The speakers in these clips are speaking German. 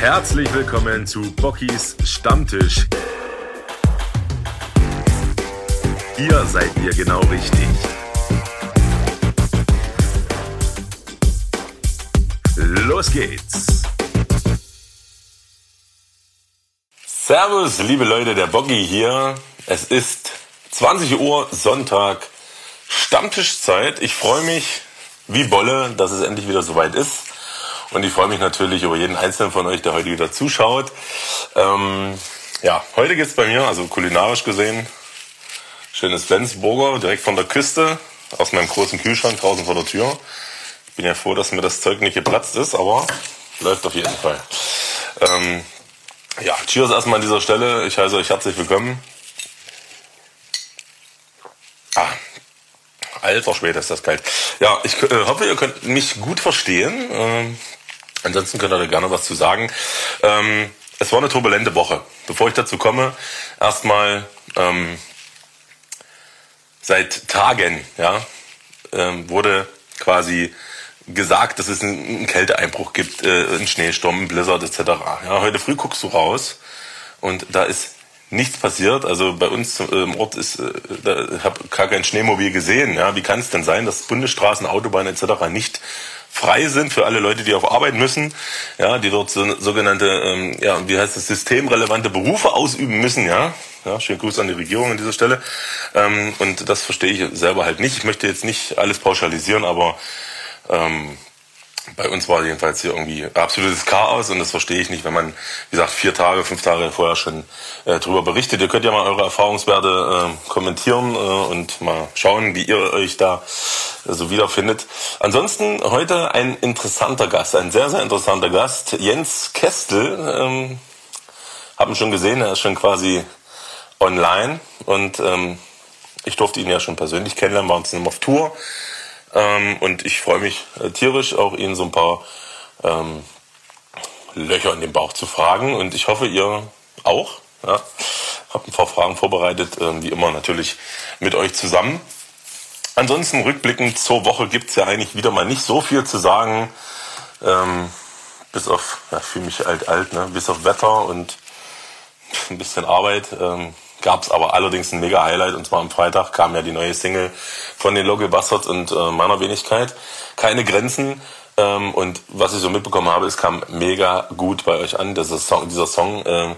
Herzlich willkommen zu Bockys Stammtisch. Hier seid ihr genau richtig. Los geht's. Servus, liebe Leute, der Bocky hier. Es ist 20 Uhr Sonntag, Stammtischzeit. Ich freue mich wie Bolle, dass es endlich wieder soweit ist. Und ich freue mich natürlich über jeden einzelnen von euch, der heute wieder zuschaut. Ähm, ja, heute geht's bei mir, also kulinarisch gesehen, schönes Flensburger, direkt von der Küste, aus meinem großen Kühlschrank draußen vor der Tür. Ich bin ja froh, dass mir das Zeug nicht geplatzt ist, aber läuft auf jeden Fall. Ähm, ja, cheers erstmal an dieser Stelle. Ich heiße euch herzlich willkommen. Ah, alter Schwede ist das kalt. Ja, ich äh, hoffe, ihr könnt mich gut verstehen. Ähm, Ansonsten könnt ihr da gerne was zu sagen. Ähm, es war eine turbulente Woche. Bevor ich dazu komme, erstmal ähm, seit Tagen ja, ähm, wurde quasi gesagt, dass es einen, Kälteeinbruch gibt, äh, einen Schneesturm, einen Blizzard etc. Ja, heute früh guckst du raus und da ist nichts passiert. Also bei uns im Ort ist, äh, da habe gar kein Schneemobil gesehen. Ja, wie kann es denn sein, dass Bundesstraßen, Autobahnen etc. nicht frei sind für alle Leute, die auf Arbeit müssen, ja, die dort so, sogenannte, ähm, ja, wie heißt das, systemrelevante Berufe ausüben müssen, ja. Ja, schönen Gruß an die Regierung an dieser Stelle. Ähm, und das verstehe ich selber halt nicht. Ich möchte jetzt nicht alles pauschalisieren, aber ähm, bei uns war jedenfalls hier irgendwie absolutes Chaos und das verstehe ich nicht, wenn man, wie gesagt, vier Tage, fünf Tage vorher schon äh, darüber berichtet. Ihr könnt ja mal eure Erfahrungswerte äh, kommentieren äh, und mal schauen, wie ihr euch da so wiederfindet. Ansonsten heute ein interessanter Gast, ein sehr, sehr interessanter Gast, Jens Kestel. Ähm, haben schon gesehen, er ist schon quasi online und ähm, ich durfte ihn ja schon persönlich kennenlernen, waren zusammen auf Tour. Ähm, und ich freue mich äh, tierisch, auch Ihnen so ein paar ähm, Löcher in den Bauch zu fragen. Und ich hoffe, ihr auch. Ja. Hab ein paar Fragen vorbereitet, äh, wie immer natürlich mit euch zusammen. Ansonsten rückblickend zur Woche gibt's ja eigentlich wieder mal nicht so viel zu sagen. Ähm, bis auf, ja, fühle mich alt, alt, ne? bis auf Wetter und ein bisschen Arbeit. Ähm, gab es aber allerdings ein mega Highlight und zwar am Freitag kam ja die neue Single von den Local Bastards und äh, meiner Wenigkeit. Keine Grenzen. Ähm, und was ich so mitbekommen habe, es kam mega gut bei euch an. Dieser Song, dieser Song äh,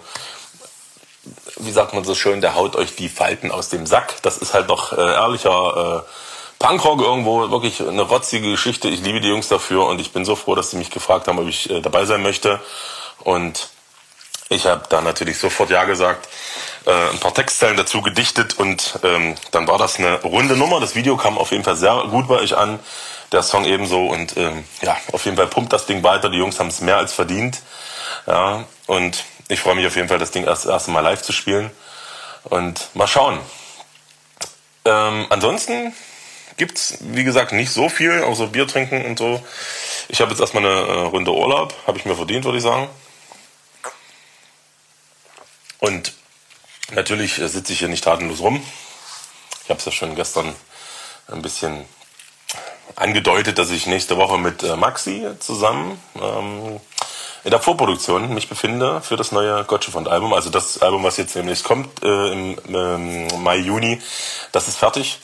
wie sagt man so schön, der haut euch die Falten aus dem Sack. Das ist halt noch äh, ehrlicher äh, Punkrock irgendwo, wirklich eine rotzige Geschichte. Ich liebe die Jungs dafür und ich bin so froh, dass sie mich gefragt haben, ob ich äh, dabei sein möchte. Und ich habe da natürlich sofort Ja gesagt, äh, ein paar Textzeilen dazu gedichtet und ähm, dann war das eine runde Nummer. Das Video kam auf jeden Fall sehr gut bei euch an, der Song ebenso und ähm, ja, auf jeden Fall pumpt das Ding weiter. Die Jungs haben es mehr als verdient. Ja, und ich freue mich auf jeden Fall, das Ding erst, erst mal live zu spielen und mal schauen. Ähm, ansonsten gibt's wie gesagt nicht so viel, außer Bier trinken und so. Ich habe jetzt erstmal eine äh, Runde Urlaub, habe ich mir verdient, würde ich sagen. Und natürlich sitze ich hier nicht tatenlos rum. Ich habe es ja schon gestern ein bisschen angedeutet, dass ich nächste Woche mit äh, Maxi zusammen ähm, in der Vorproduktion mich befinde für das neue Gotchefond-Album. Also das Album, was jetzt nämlich kommt äh, im ähm, Mai, Juni, das ist fertig.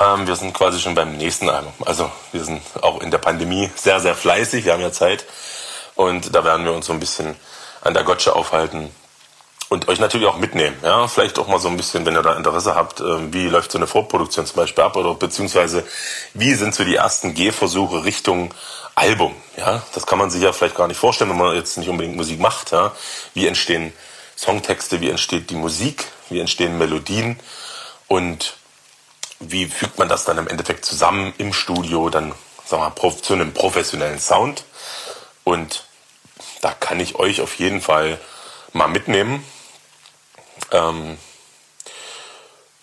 Ähm, wir sind quasi schon beim nächsten Album. Also wir sind auch in der Pandemie sehr, sehr fleißig. Wir haben ja Zeit. Und da werden wir uns so ein bisschen an der Gotsche aufhalten und euch natürlich auch mitnehmen. Ja, vielleicht auch mal so ein bisschen, wenn ihr da Interesse habt, ähm, wie läuft so eine Vorproduktion zum Beispiel ab oder beziehungsweise wie sind so die ersten Gehversuche Richtung Album. Ja, das kann man sich ja vielleicht gar nicht vorstellen, wenn man jetzt nicht unbedingt Musik macht. Ja, wie entstehen Songtexte, wie entsteht die Musik, wie entstehen Melodien und wie fügt man das dann im Endeffekt zusammen im Studio, dann sagen wir mal, zu einem professionellen Sound. Und da kann ich euch auf jeden Fall mal mitnehmen. Ähm,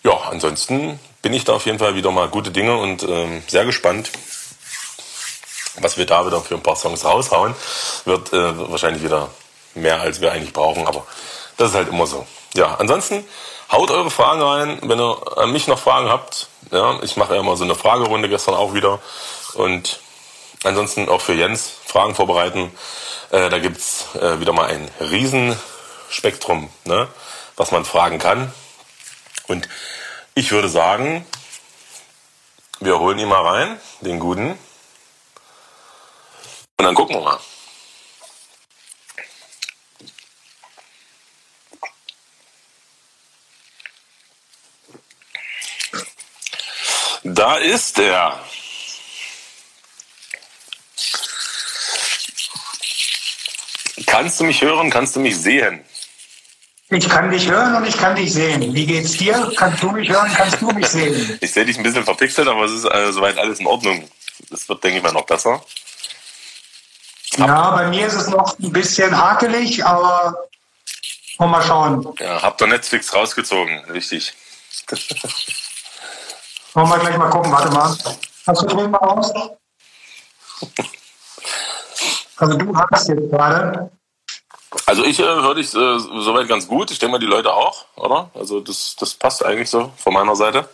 ja, ansonsten bin ich da auf jeden Fall wieder mal gute Dinge und ähm, sehr gespannt, was wir da wieder für ein paar Songs raushauen. Wird äh, wahrscheinlich wieder mehr, als wir eigentlich brauchen, aber das ist halt immer so. Ja, ansonsten haut eure Fragen rein, wenn ihr an mich noch Fragen habt. Ja, ich mache ja immer so eine Fragerunde gestern auch wieder und ansonsten auch für Jens Fragen vorbereiten. Äh, da gibt's äh, wieder mal ein Riesenspektrum, ne, was man fragen kann. Und ich würde sagen, wir holen ihn mal rein, den guten. Und dann gucken wir mal. Da ist er. Kannst du mich hören? Kannst du mich sehen? Ich kann dich hören und ich kann dich sehen. Wie geht's dir? Kannst du mich hören? Kannst du mich sehen? Ich sehe dich ein bisschen verpixelt, aber es ist äh, soweit alles in Ordnung. Das wird, denke ich mal, noch besser. Ja, bei mir ist es noch ein bisschen hakelig, aber mal schauen. Ja, habt ihr Netflix rausgezogen, richtig. Wollen wir gleich mal gucken, warte mal. Hast du drüben mal aus? Also du hast jetzt gerade. Also ich äh, höre dich äh, soweit ganz gut. Ich denke mal, die Leute auch, oder? Also das, das passt eigentlich so von meiner Seite.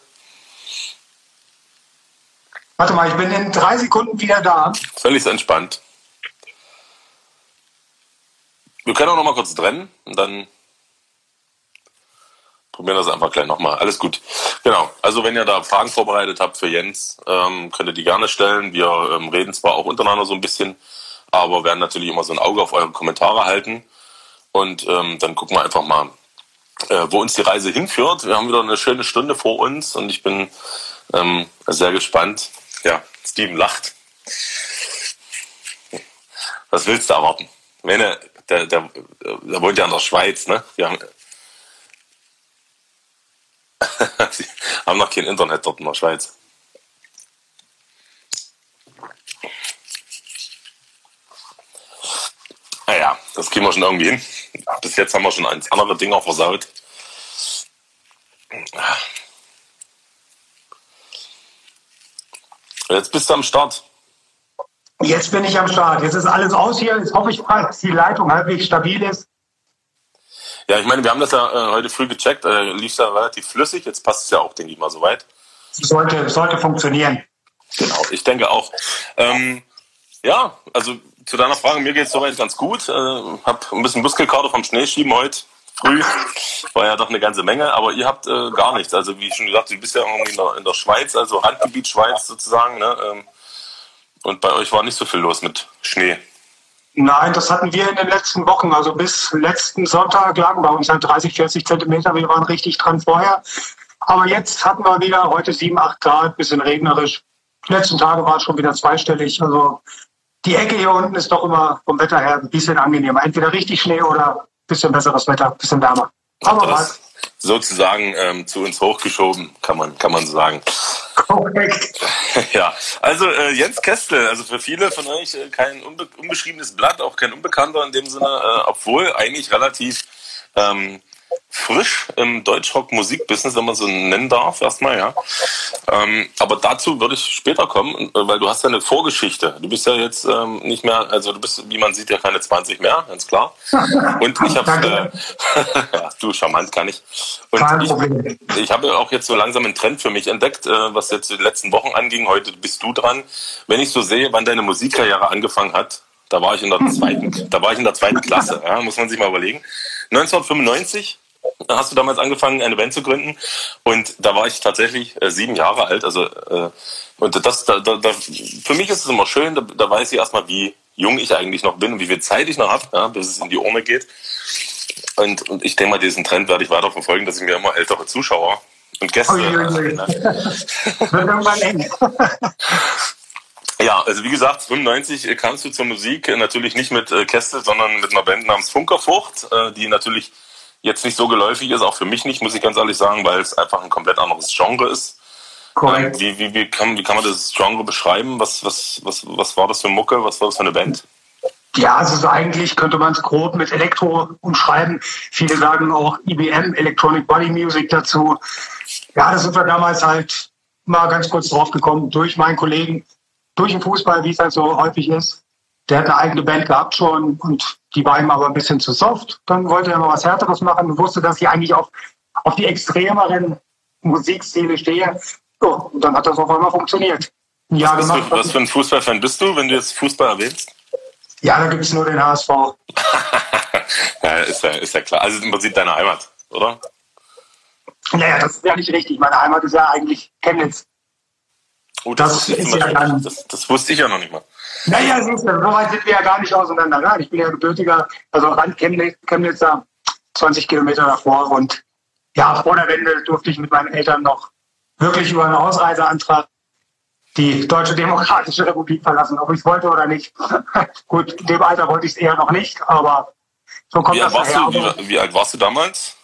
Warte mal, ich bin in drei Sekunden wieder da. Völlig entspannt. Wir können auch noch mal kurz trennen und dann probieren das einfach gleich nochmal. Alles gut. Genau. Also wenn ihr da Fragen vorbereitet habt für Jens, ähm, könnt ihr die gerne stellen. Wir ähm, reden zwar auch untereinander so ein bisschen, aber werden natürlich immer so ein Auge auf eure Kommentare halten. Und ähm, dann gucken wir einfach mal, äh, wo uns die Reise hinführt. Wir haben wieder eine schöne Stunde vor uns und ich bin ähm, sehr gespannt. Ja, Steven lacht. Was willst du erwarten? Wenn er, der, der, der wohnt ja in der Schweiz, ne? Wir haben, Sie haben noch kein Internet dort in der Schweiz. Naja, das kriegen wir schon irgendwie hin. Bis jetzt haben wir schon eins andere Dinger versaut. Jetzt bist du am Start. Jetzt bin ich am Start. Jetzt ist alles aus hier. Jetzt hoffe ich, dass die Leitung halbwegs stabil ist. Ja, ich meine, wir haben das ja äh, heute früh gecheckt. Äh, lief ja relativ flüssig. Jetzt passt es ja auch, denke ich mal, soweit. Sollte, sollte funktionieren. Genau, ich denke auch. Ähm, ja, also zu deiner Frage, mir geht es soweit ganz gut. Äh, hab ein bisschen Muskelkater vom Schneeschieben heute früh. War ja doch eine ganze Menge, aber ihr habt äh, gar nichts. Also wie schon gesagt, du bist ja irgendwie in der, in der Schweiz, also Randgebiet Schweiz sozusagen. Ne? Ähm, und bei euch war nicht so viel los mit Schnee. Nein, das hatten wir in den letzten Wochen. Also bis letzten Sonntag lagen bei uns halt 30, 40 Zentimeter. Wir waren richtig dran vorher. Aber jetzt hatten wir wieder heute 7, 8 Grad, bisschen regnerisch. Die letzten Tage war es schon wieder zweistellig. Also die Ecke hier unten ist doch immer vom Wetter her ein bisschen angenehmer. Entweder richtig Schnee oder ein bisschen besseres Wetter, ein bisschen wärmer. Aber was? Sozusagen ähm, zu uns hochgeschoben, kann man, kann man so sagen. Korrekt. Ja, also äh, Jens Kestel, also für viele von euch äh, kein unbe unbeschriebenes Blatt, auch kein Unbekannter in dem Sinne, äh, obwohl eigentlich relativ ähm, frisch im Deutschrock-Musikbusiness, wenn man so nennen darf, erstmal, ja. Ähm, aber dazu würde ich später kommen, äh, weil du hast ja eine Vorgeschichte. Du bist ja jetzt ähm, nicht mehr, also du bist, wie man sieht, ja keine 20 mehr, ganz klar. Und ich habe, äh, du charmant kann ich. Und ich, ich habe auch jetzt so langsam einen Trend für mich entdeckt, äh, was jetzt die letzten Wochen anging. Heute bist du dran. Wenn ich so sehe, wann deine Musikkarriere angefangen hat, da war ich in der zweiten, da war ich in der zweiten Klasse, ja, muss man sich mal überlegen. 1995 hast du damals angefangen, eine Band zu gründen. Und da war ich tatsächlich äh, sieben Jahre alt. Also äh, und das, da, da, da, für mich ist es immer schön, da, da weiß ich erstmal, wie jung ich eigentlich noch bin und wie viel Zeit ich noch habe, ja, bis es in die Urne geht. Und, und ich denke mal, diesen Trend werde ich weiter verfolgen, dass ich mir immer ältere Zuschauer und Gäste. ja, also wie gesagt, 95 kamst du zur Musik, natürlich nicht mit äh, Kästel, sondern mit einer Band namens Funkerfrucht, äh, die natürlich jetzt nicht so geläufig ist, auch für mich nicht, muss ich ganz ehrlich sagen, weil es einfach ein komplett anderes Genre ist. Ähm, wie, wie, wie, kann, wie kann man das Genre beschreiben? Was, was, was, was war das für Mucke? Was war das für eine Band? Ja, also so eigentlich könnte man es grob mit Elektro umschreiben. Viele sagen auch IBM, Electronic Body Music dazu. Ja, da sind wir damals halt mal ganz kurz drauf gekommen durch meinen Kollegen, durch den Fußball, wie es halt so häufig ist. Der hat eine eigene Band gehabt schon und die war ihm aber ein bisschen zu soft. Dann wollte er mal was Härteres machen und wusste, dass ich eigentlich auf, auf die extremeren Musikstile stehe. So, und dann hat das auf einmal funktioniert. Jahr was, gemacht, für, was für ein Fußballfan bist du, wenn du jetzt Fußball erwähnst? Ja, da gibt es nur den HSV. ja, ist ja, ist ja klar. Also im Prinzip deine Heimat, oder? Naja, das ist ja nicht richtig. Meine Heimat ist ja eigentlich Chemnitz. Oh, das, das, ist ja dann, das, das, wusste ich ja noch nicht mal. Naja, siehst du, so weit sind wir ja gar nicht auseinander. Nein, ich bin ja gebürtiger, also Rand Chemnitz, Chemnitzer, 20 Kilometer davor. Und ja, vor der Wende durfte ich mit meinen Eltern noch wirklich über einen Ausreiseantrag die Deutsche Demokratische Republik verlassen, ob ich es wollte oder nicht. Gut, in dem Alter wollte ich es eher noch nicht, aber so kommt wie das warst Du, wie, wie, alt warst du damals?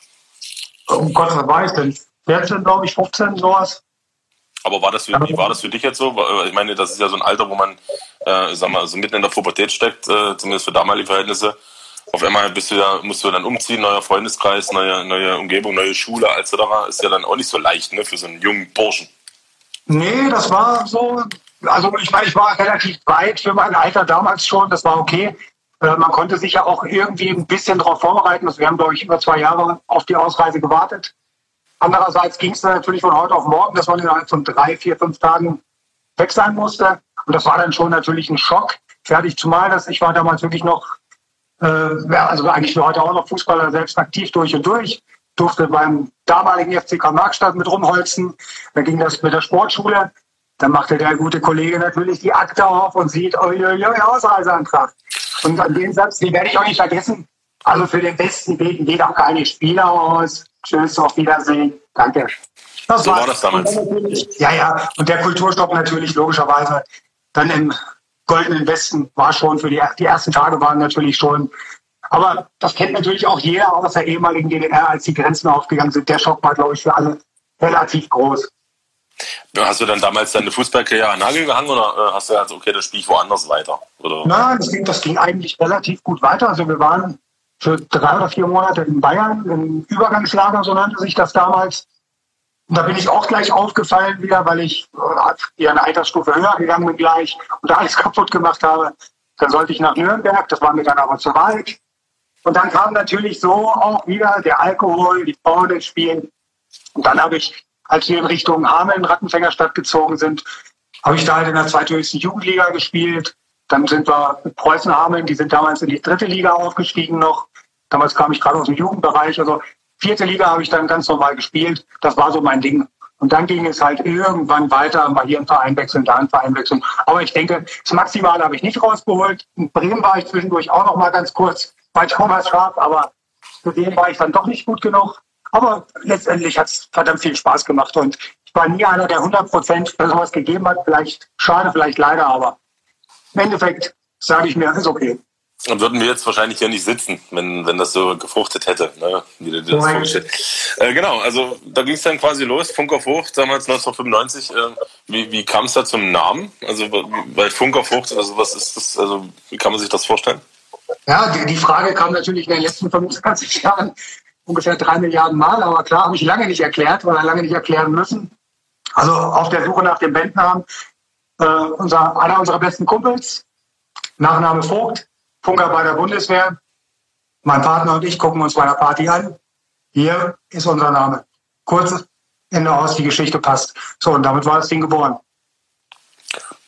Um Gott, was war ich denn? 14, glaube ich, 15, sowas. Aber war das für, wie war das für dich jetzt so? Ich meine, das ist ja so ein Alter, wo man, äh, sag mal, so mitten in der Pubertät steckt, äh, zumindest für damalige Verhältnisse. Auf einmal bist du ja, musst du dann umziehen, neuer Freundeskreis, neue, neue Umgebung, neue Schule etc. Ist ja dann auch nicht so leicht, ne, für so einen jungen Burschen. Nee, das war so, also ich meine, ich war relativ weit für mein Alter damals schon, das war okay. Äh, man konnte sich ja auch irgendwie ein bisschen darauf vorbereiten. Also wir haben, glaube ich, über zwei Jahre auf die Ausreise gewartet. Andererseits ging es dann natürlich von heute auf morgen, dass man innerhalb von drei, vier, fünf Tagen weg sein musste. Und das war dann schon natürlich ein Schock. Fertig, zumal dass ich war damals wirklich noch, äh, also eigentlich wie heute auch noch Fußballer, selbst aktiv durch und durch. Durfte beim damaligen FCK Markstadt mit rumholzen. Dann ging das mit der Sportschule. Dann machte der gute Kollege natürlich die Akte auf und sieht, ja, Ausreiseantrag. Und an den Satz, den werde ich auch nicht vergessen. Also für den Besten beten geht auch keine Spieler aus. Tschüss, auf Wiedersehen. Danke. Das so war das damals. Ja, ja. Und der Kulturstopp natürlich logischerweise dann im goldenen Westen war schon für die, die ersten Tage waren natürlich schon. Aber das kennt natürlich auch jeder aus der ehemaligen DDR, als die Grenzen aufgegangen sind. Der Schock war, glaube ich, für alle relativ groß. Hast du dann damals deine Fußballkarriere an Nagel gehangen oder äh, hast du gesagt, okay, das spiele ich woanders weiter? Oder? Nein, das ging, das ging eigentlich relativ gut weiter. Also wir waren für drei oder vier Monate in Bayern, im Übergangslager, so nannte sich das damals. Und da bin ich auch gleich aufgefallen wieder, weil ich äh, eine Altersstufe höher gegangen bin gleich und da alles kaputt gemacht habe. Dann sollte ich nach Nürnberg, das war mir dann aber zu weit. Und dann kam natürlich so auch wieder der Alkohol, die Frauen ins Spiel. Und dann habe ich, als wir in Richtung Hameln, Rattenfängerstadt gezogen sind, habe ich da halt in der zweithöchsten Jugendliga gespielt. Dann sind wir mit Preußen Hameln, die sind damals in die dritte Liga aufgestiegen noch. Damals kam ich gerade aus dem Jugendbereich. Also vierte Liga habe ich dann ganz normal gespielt. Das war so mein Ding. Und dann ging es halt irgendwann weiter, mal hier einen Verein wechseln, da einen Verein wechseln. Aber ich denke, das Maximale habe ich nicht rausgeholt. In Bremen war ich zwischendurch auch noch mal ganz kurz bei Thomas Schwab, aber für den war ich dann doch nicht gut genug. Aber letztendlich hat es verdammt viel Spaß gemacht und ich war nie einer, der 100 Prozent sowas gegeben hat. Vielleicht schade, vielleicht leider, aber im Endeffekt sage ich mir, ist okay. Dann würden wir jetzt wahrscheinlich hier nicht sitzen, wenn, wenn das so gefruchtet hätte, ne? wie du dir das vorgestellt äh, Genau, also da ging es dann quasi los, Funk auf Frucht, damals 1995. Äh, wie wie kam es da zum Namen? Also bei Funk auf Frucht, also was ist das, also wie kann man sich das vorstellen? Ja, die, die Frage kam natürlich in den letzten 25 Jahren ungefähr drei Milliarden Mal, aber klar, habe ich lange nicht erklärt oder lange nicht erklären müssen. Also auf der Suche nach dem Bandnamen, äh, unser, einer unserer besten Kumpels, Nachname Vogt, Funker bei der Bundeswehr. Mein Partner und ich gucken uns bei der Party an. Hier ist unser Name. Kurz, Ende aus, die Geschichte passt. So, und damit war das Ding geboren.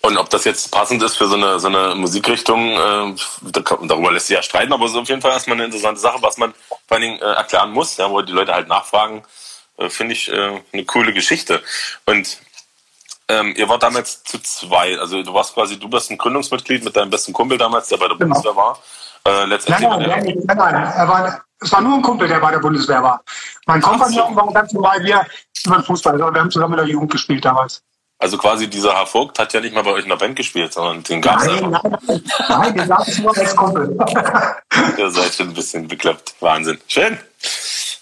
Und ob das jetzt passend ist für so eine, so eine Musikrichtung, äh, darüber lässt sich ja streiten, aber es ist auf jeden Fall erstmal eine interessante Sache, was man vor allen Dingen äh, erklären muss, ja, wo die Leute halt nachfragen, äh, finde ich äh, eine coole Geschichte. Und ähm, ihr wart damals zu zwei. Also du warst quasi, du bist ein Gründungsmitglied mit deinem besten Kumpel damals, der bei der genau. Bundeswehr war. Äh, letztendlich nein, nein, nein, nein, er war, es war nur ein Kumpel, der bei der Bundeswehr war. Mein Kompagnon war ganz normal, wir über Fußball. Wir haben zusammen in der Jugend gespielt damals. Also quasi dieser Herr Vogt hat ja nicht mal bei euch in der Band gespielt, sondern den gab es nein, nein, nein, nein, den gab es nur als Kumpel. Ihr seid schon ein bisschen bekloppt. Wahnsinn. Schön.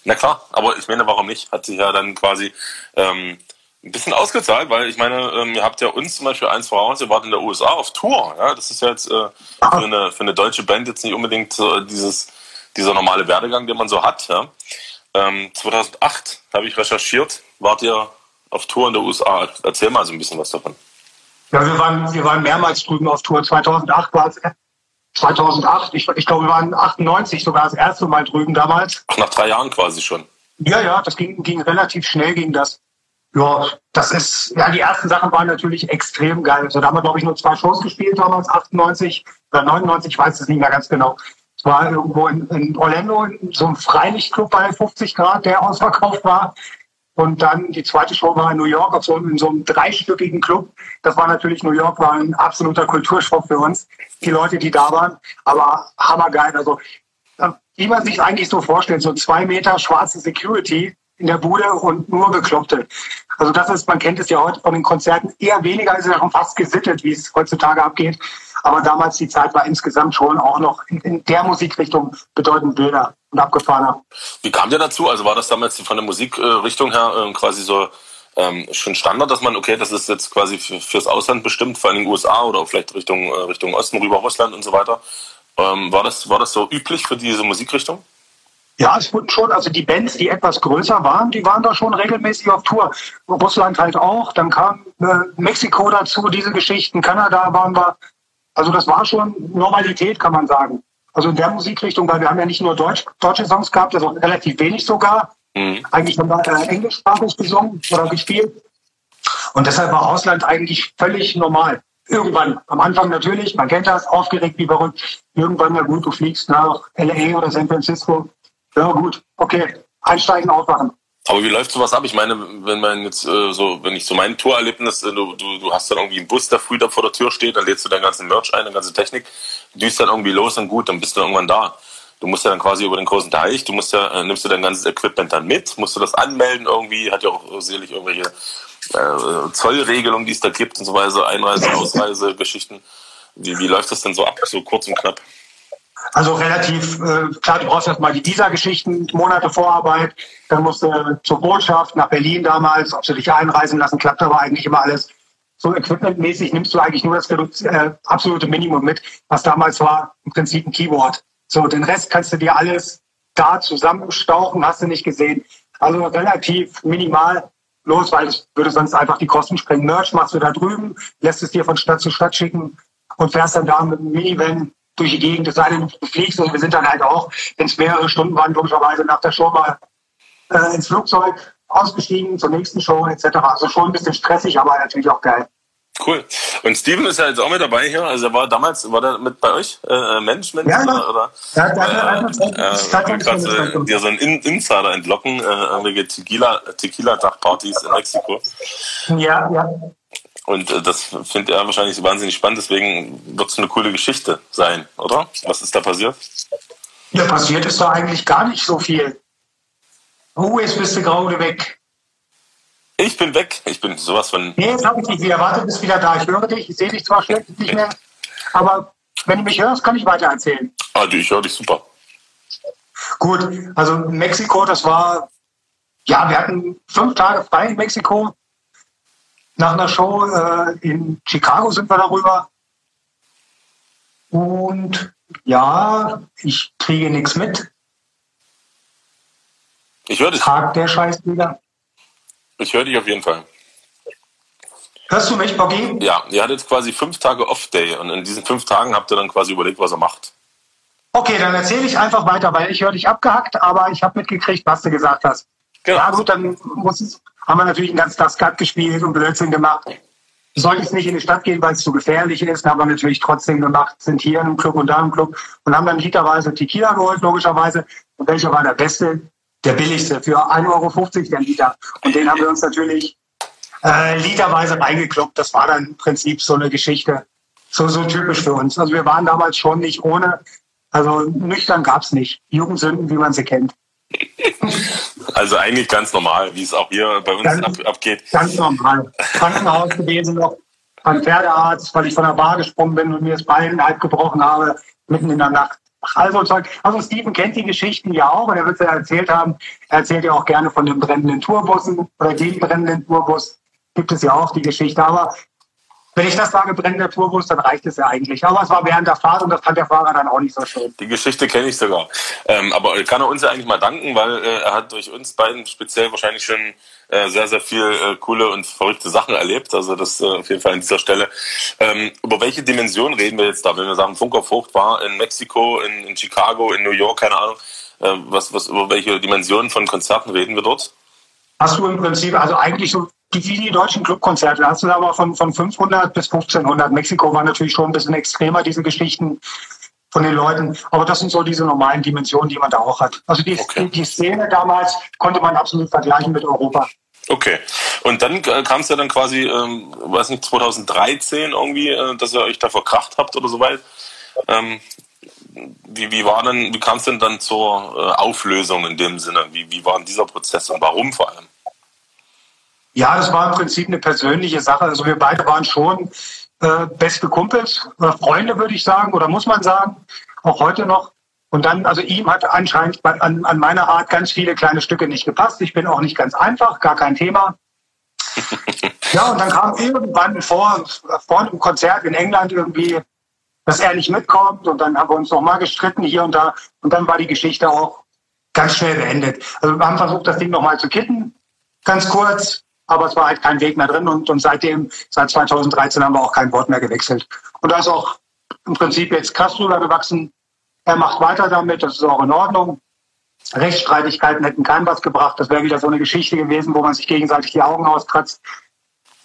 Na klar, aber ich meine, warum nicht? Hat sich ja dann quasi ähm, ein bisschen ausgezahlt, weil ich meine, ähm, ihr habt ja uns zum Beispiel eins voraus, ihr wart in der USA auf Tour. Ja? Das ist ja jetzt äh, für, eine, für eine deutsche Band jetzt nicht unbedingt äh, dieses, dieser normale Werdegang, den man so hat. Ja? Ähm, 2008 habe ich recherchiert, wart ihr auf Tour in der USA. Erzähl mal so ein bisschen was davon. Ja, wir waren, wir waren mehrmals drüben auf Tour. 2008 war es 2008, ich, ich glaube, wir waren 98 sogar das erste Mal drüben damals. Ach, nach drei Jahren quasi schon. Ja, ja, das ging, ging relativ schnell, ging das. Ja, das ist, ja, die ersten Sachen waren natürlich extrem geil. Also da haben wir, glaube ich, nur zwei Shows gespielt damals, 98. oder 99, ich weiß es nicht mehr ganz genau. Es war irgendwo in, in Orlando, in so einem Freilichtclub bei 50 Grad, der ausverkauft war. Und dann die zweite Show war in New York, auf so, in so einem dreistöckigen Club. Das war natürlich, New York war ein absoluter Kulturschock für uns, die Leute, die da waren. Aber hammergeil. Also, wie man sich eigentlich so vorstellt, so zwei Meter schwarze Security in der Bude und nur Bekloppte. Also das ist, man kennt es ja heute von den Konzerten, eher weniger ist es schon fast gesittet, wie es heutzutage abgeht. Aber damals die Zeit war insgesamt schon auch noch in, in der Musikrichtung bedeutend wilder und abgefahrener. Wie kam der dazu? Also war das damals von der Musikrichtung her äh, quasi so ähm, schon Standard, dass man, okay, das ist jetzt quasi für, fürs Ausland bestimmt, vor allem in den USA oder vielleicht Richtung, äh, Richtung Osten, rüber Russland und so weiter. Ähm, war, das, war das so üblich für diese Musikrichtung? Ja, es wurden schon, also die Bands, die etwas größer waren, die waren da schon regelmäßig auf Tour. Russland halt auch, dann kam äh, Mexiko dazu, diese Geschichten, Kanada waren wir. Also das war schon Normalität, kann man sagen. Also in der Musikrichtung, weil wir haben ja nicht nur Deutsch, deutsche Songs gehabt, also relativ wenig sogar. Mhm. Eigentlich haben wir äh, englischsprachig gesungen oder gespielt. Und deshalb war Ausland eigentlich völlig normal. Irgendwann, am Anfang natürlich, man kennt das, aufgeregt wie verrückt. Irgendwann, ja gut, du fliegst nach LA oder San Francisco, ja, gut, okay. Einsteigen, aufwachen. Aber wie läuft sowas ab? Ich meine, wenn man jetzt äh, so, wenn ich so mein Tourerlebnis, äh, du, du, du hast dann irgendwie einen Bus, der früh da vor der Tür steht, dann lädst du deinen ganzen Merch ein, deine ganze Technik, düst dann irgendwie los und gut, dann bist du irgendwann da. Du musst ja dann quasi über den großen Teich, du musst ja, äh, nimmst du dein ganzes Equipment dann mit, musst du das anmelden irgendwie, hat ja auch sicherlich irgendwelche äh, Zollregelungen, die es da gibt und so weiter, Einreise, Ausreise, Geschichten. Wie, wie läuft das denn so ab, so kurz und knapp? Also relativ, äh, klar, du brauchst erstmal die Dieser-Geschichten, Monate Vorarbeit, dann musst du zur Botschaft nach Berlin damals, ob sie dich einreisen lassen, klappt aber eigentlich immer alles. So equipmentmäßig nimmst du eigentlich nur das äh, absolute Minimum mit, was damals war, im Prinzip ein Keyboard. So, den Rest kannst du dir alles da zusammenstauchen, hast du nicht gesehen. Also relativ minimal los, weil es würde sonst einfach die Kosten sprengen. Merch machst du da drüben, lässt es dir von Stadt zu Stadt schicken und fährst dann da mit dem Minivan durch die Gegend, es sei denn, du fliegst und wir sind dann halt auch, wenn es mehrere Stunden waren, logischerweise nach der Show mal äh, ins Flugzeug ausgestiegen zur nächsten Show etc. Also schon ein bisschen stressig, aber natürlich auch geil. Cool. Und Steven ist ja jetzt auch mit dabei hier. Also er war damals, war der mit bei euch? Äh, Management? Ja, ja. Oder? Ja, hat äh, äh, gerade dir so einen In Insider entlocken, äh, irgendwelche Tequila-Dachpartys Tequila in Mexiko. Ja, ja. Und äh, das findet er wahrscheinlich wahnsinnig spannend, deswegen wird es eine coole Geschichte sein, oder? Was ist da passiert? Ja, passiert ist da eigentlich gar nicht so viel. Oh, jetzt bist du gerade weg. Ich bin weg. Ich bin sowas von. Nee, jetzt habe ich dich wieder. Warte, bist wieder da. Ich höre dich. Ich sehe dich zwar schlecht nicht mehr, aber wenn du mich hörst, kann ich weiter erzählen. Ah, ich höre dich super. Gut, also Mexiko, das war, ja, wir hatten fünf Tage frei in Mexiko. Nach einer Show äh, in Chicago sind wir darüber. Und ja, ich kriege nichts mit. Ich höre dich. Tag der Scheiß wieder. Ich höre dich auf jeden Fall. Hörst du mich, Boggy? Ja, ihr hattet quasi fünf Tage Off-Day und in diesen fünf Tagen habt ihr dann quasi überlegt, was er macht. Okay, dann erzähle ich einfach weiter, weil ich höre dich abgehackt, aber ich habe mitgekriegt, was du gesagt hast. Genau. Ja gut, dann muss es, haben wir natürlich einen ganzen Tag Skat gespielt und Blödsinn gemacht. Sollte es nicht in die Stadt gehen, weil es zu gefährlich ist, haben wir natürlich trotzdem gemacht, sind hier im Club und da im Club und haben dann literweise Tequila geholt, logischerweise. Und welcher war der beste? Der billigste für 1,50 Euro der Liter. Und den haben wir uns natürlich äh, literweise reingekloppt. Das war dann im Prinzip so eine Geschichte. So, so typisch für uns. Also wir waren damals schon nicht ohne, also nüchtern gab's nicht. Jugendsünden, wie man sie kennt. Also eigentlich ganz normal, wie es auch hier bei uns ganz, ab, abgeht. Ganz normal. Krankenhaus gewesen noch, beim Pferdearzt, weil ich von der Bar gesprungen bin und mir das Bein halb gebrochen habe, mitten in der Nacht. Also Zeug. Also Steven kennt die Geschichten ja auch und er wird es ja erzählt haben. Er erzählt ja auch gerne von den brennenden Tourbussen oder dem brennenden Tourbus. Gibt es ja auch die Geschichte. Aber wenn ich das sage, brennender Tourbus, dann reicht es ja eigentlich. Aber es war während der Fahrt und das fand der Fahrer dann auch nicht so schön. Die Geschichte kenne ich sogar. Ähm, aber kann er uns ja eigentlich mal danken, weil äh, er hat durch uns beiden speziell wahrscheinlich schon äh, sehr, sehr viel äh, coole und verrückte Sachen erlebt. Also das äh, auf jeden Fall an dieser Stelle. Ähm, über welche Dimension reden wir jetzt da? Wenn wir sagen, Funk auf Frucht war in Mexiko, in, in Chicago, in New York, keine Ahnung. Äh, was, was, über welche Dimensionen von Konzerten reden wir dort? Hast du im Prinzip, also eigentlich so wie die deutschen Clubkonzerte. Da hast du aber von, von 500 bis 1500. Mexiko war natürlich schon ein bisschen extremer, diese Geschichten von den Leuten. Aber das sind so diese normalen Dimensionen, die man da auch hat. Also die, okay. die Szene damals konnte man absolut vergleichen mit Europa. Okay. Und dann äh, kam es ja dann quasi, ähm, weiß nicht, 2013 irgendwie, äh, dass ihr euch da verkracht habt oder so weit. Ähm, wie, wie war denn, wie kam es denn dann zur äh, Auflösung in dem Sinne? Wie, wie war denn dieser Prozess und warum vor allem? Ja, das war im Prinzip eine persönliche Sache. Also wir beide waren schon äh, beste Kumpels, oder Freunde würde ich sagen, oder muss man sagen, auch heute noch. Und dann, also ihm hat anscheinend an, an meiner Art ganz viele kleine Stücke nicht gepasst. Ich bin auch nicht ganz einfach, gar kein Thema. ja, und dann kam irgendwann vor, vor einem Konzert in England irgendwie, dass er nicht mitkommt. Und dann haben wir uns nochmal gestritten hier und da. Und dann war die Geschichte auch ganz schnell beendet. Also wir haben versucht, das Ding nochmal zu kitten, ganz kurz. Aber es war halt kein Weg mehr drin. Und, und seitdem, seit 2013 haben wir auch kein Wort mehr gewechselt. Und da ist auch im Prinzip jetzt drüber gewachsen. Er macht weiter damit, das ist auch in Ordnung. Rechtsstreitigkeiten hätten keinem was gebracht. Das wäre wieder so eine Geschichte gewesen, wo man sich gegenseitig die Augen auskratzt.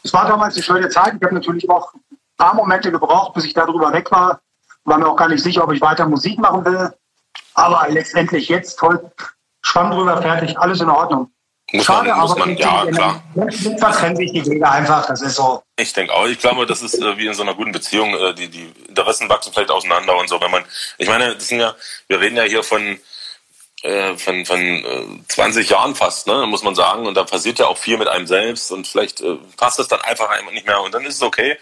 Es war damals eine schöne Zeit. Ich habe natürlich auch ein paar Momente gebraucht, bis ich darüber weg war. War mir auch gar nicht sicher, ob ich weiter Musik machen will. Aber letztendlich jetzt toll, schwamm drüber, fertig, alles in Ordnung. Muss Schade, man, muss man, ja, klar. Trennen sich die Wege einfach, das ist so. Ich denke auch. Ich glaube, das ist äh, wie in so einer guten Beziehung. Äh, die, die Interessen wachsen vielleicht auseinander und so. Wenn man, ich meine, das sind ja, wir reden ja hier von, äh, von, von äh, 20 Jahren fast, ne, muss man sagen. Und da passiert ja auch viel mit einem selbst und vielleicht äh, passt es dann einfach einmal nicht mehr und dann ist es okay.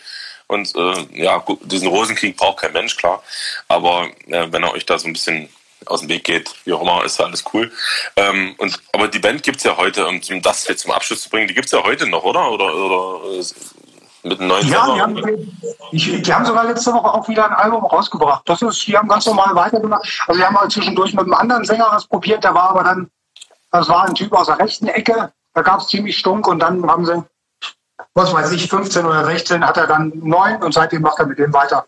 Und äh, ja, diesen Rosenkrieg braucht kein Mensch, klar. Aber äh, wenn ihr euch da so ein bisschen aus dem Weg geht, wie auch immer, ist ja alles cool. Ähm, und, aber die Band gibt es ja heute, um das jetzt zum Abschluss zu bringen, die gibt es ja heute noch, oder? Oder, oder äh, mit einem neuen Ja, die haben, ich, die haben sogar letzte Woche auch wieder ein Album rausgebracht. Das ist, die haben ganz normal weitergemacht. Also die haben mal zwischendurch mit einem anderen Sänger was probiert, der war aber dann, das war ein Typ aus der rechten Ecke, da gab es ziemlich Stunk und dann haben sie, was weiß ich, 15 oder 16 hat er dann neun und seitdem macht er mit dem weiter.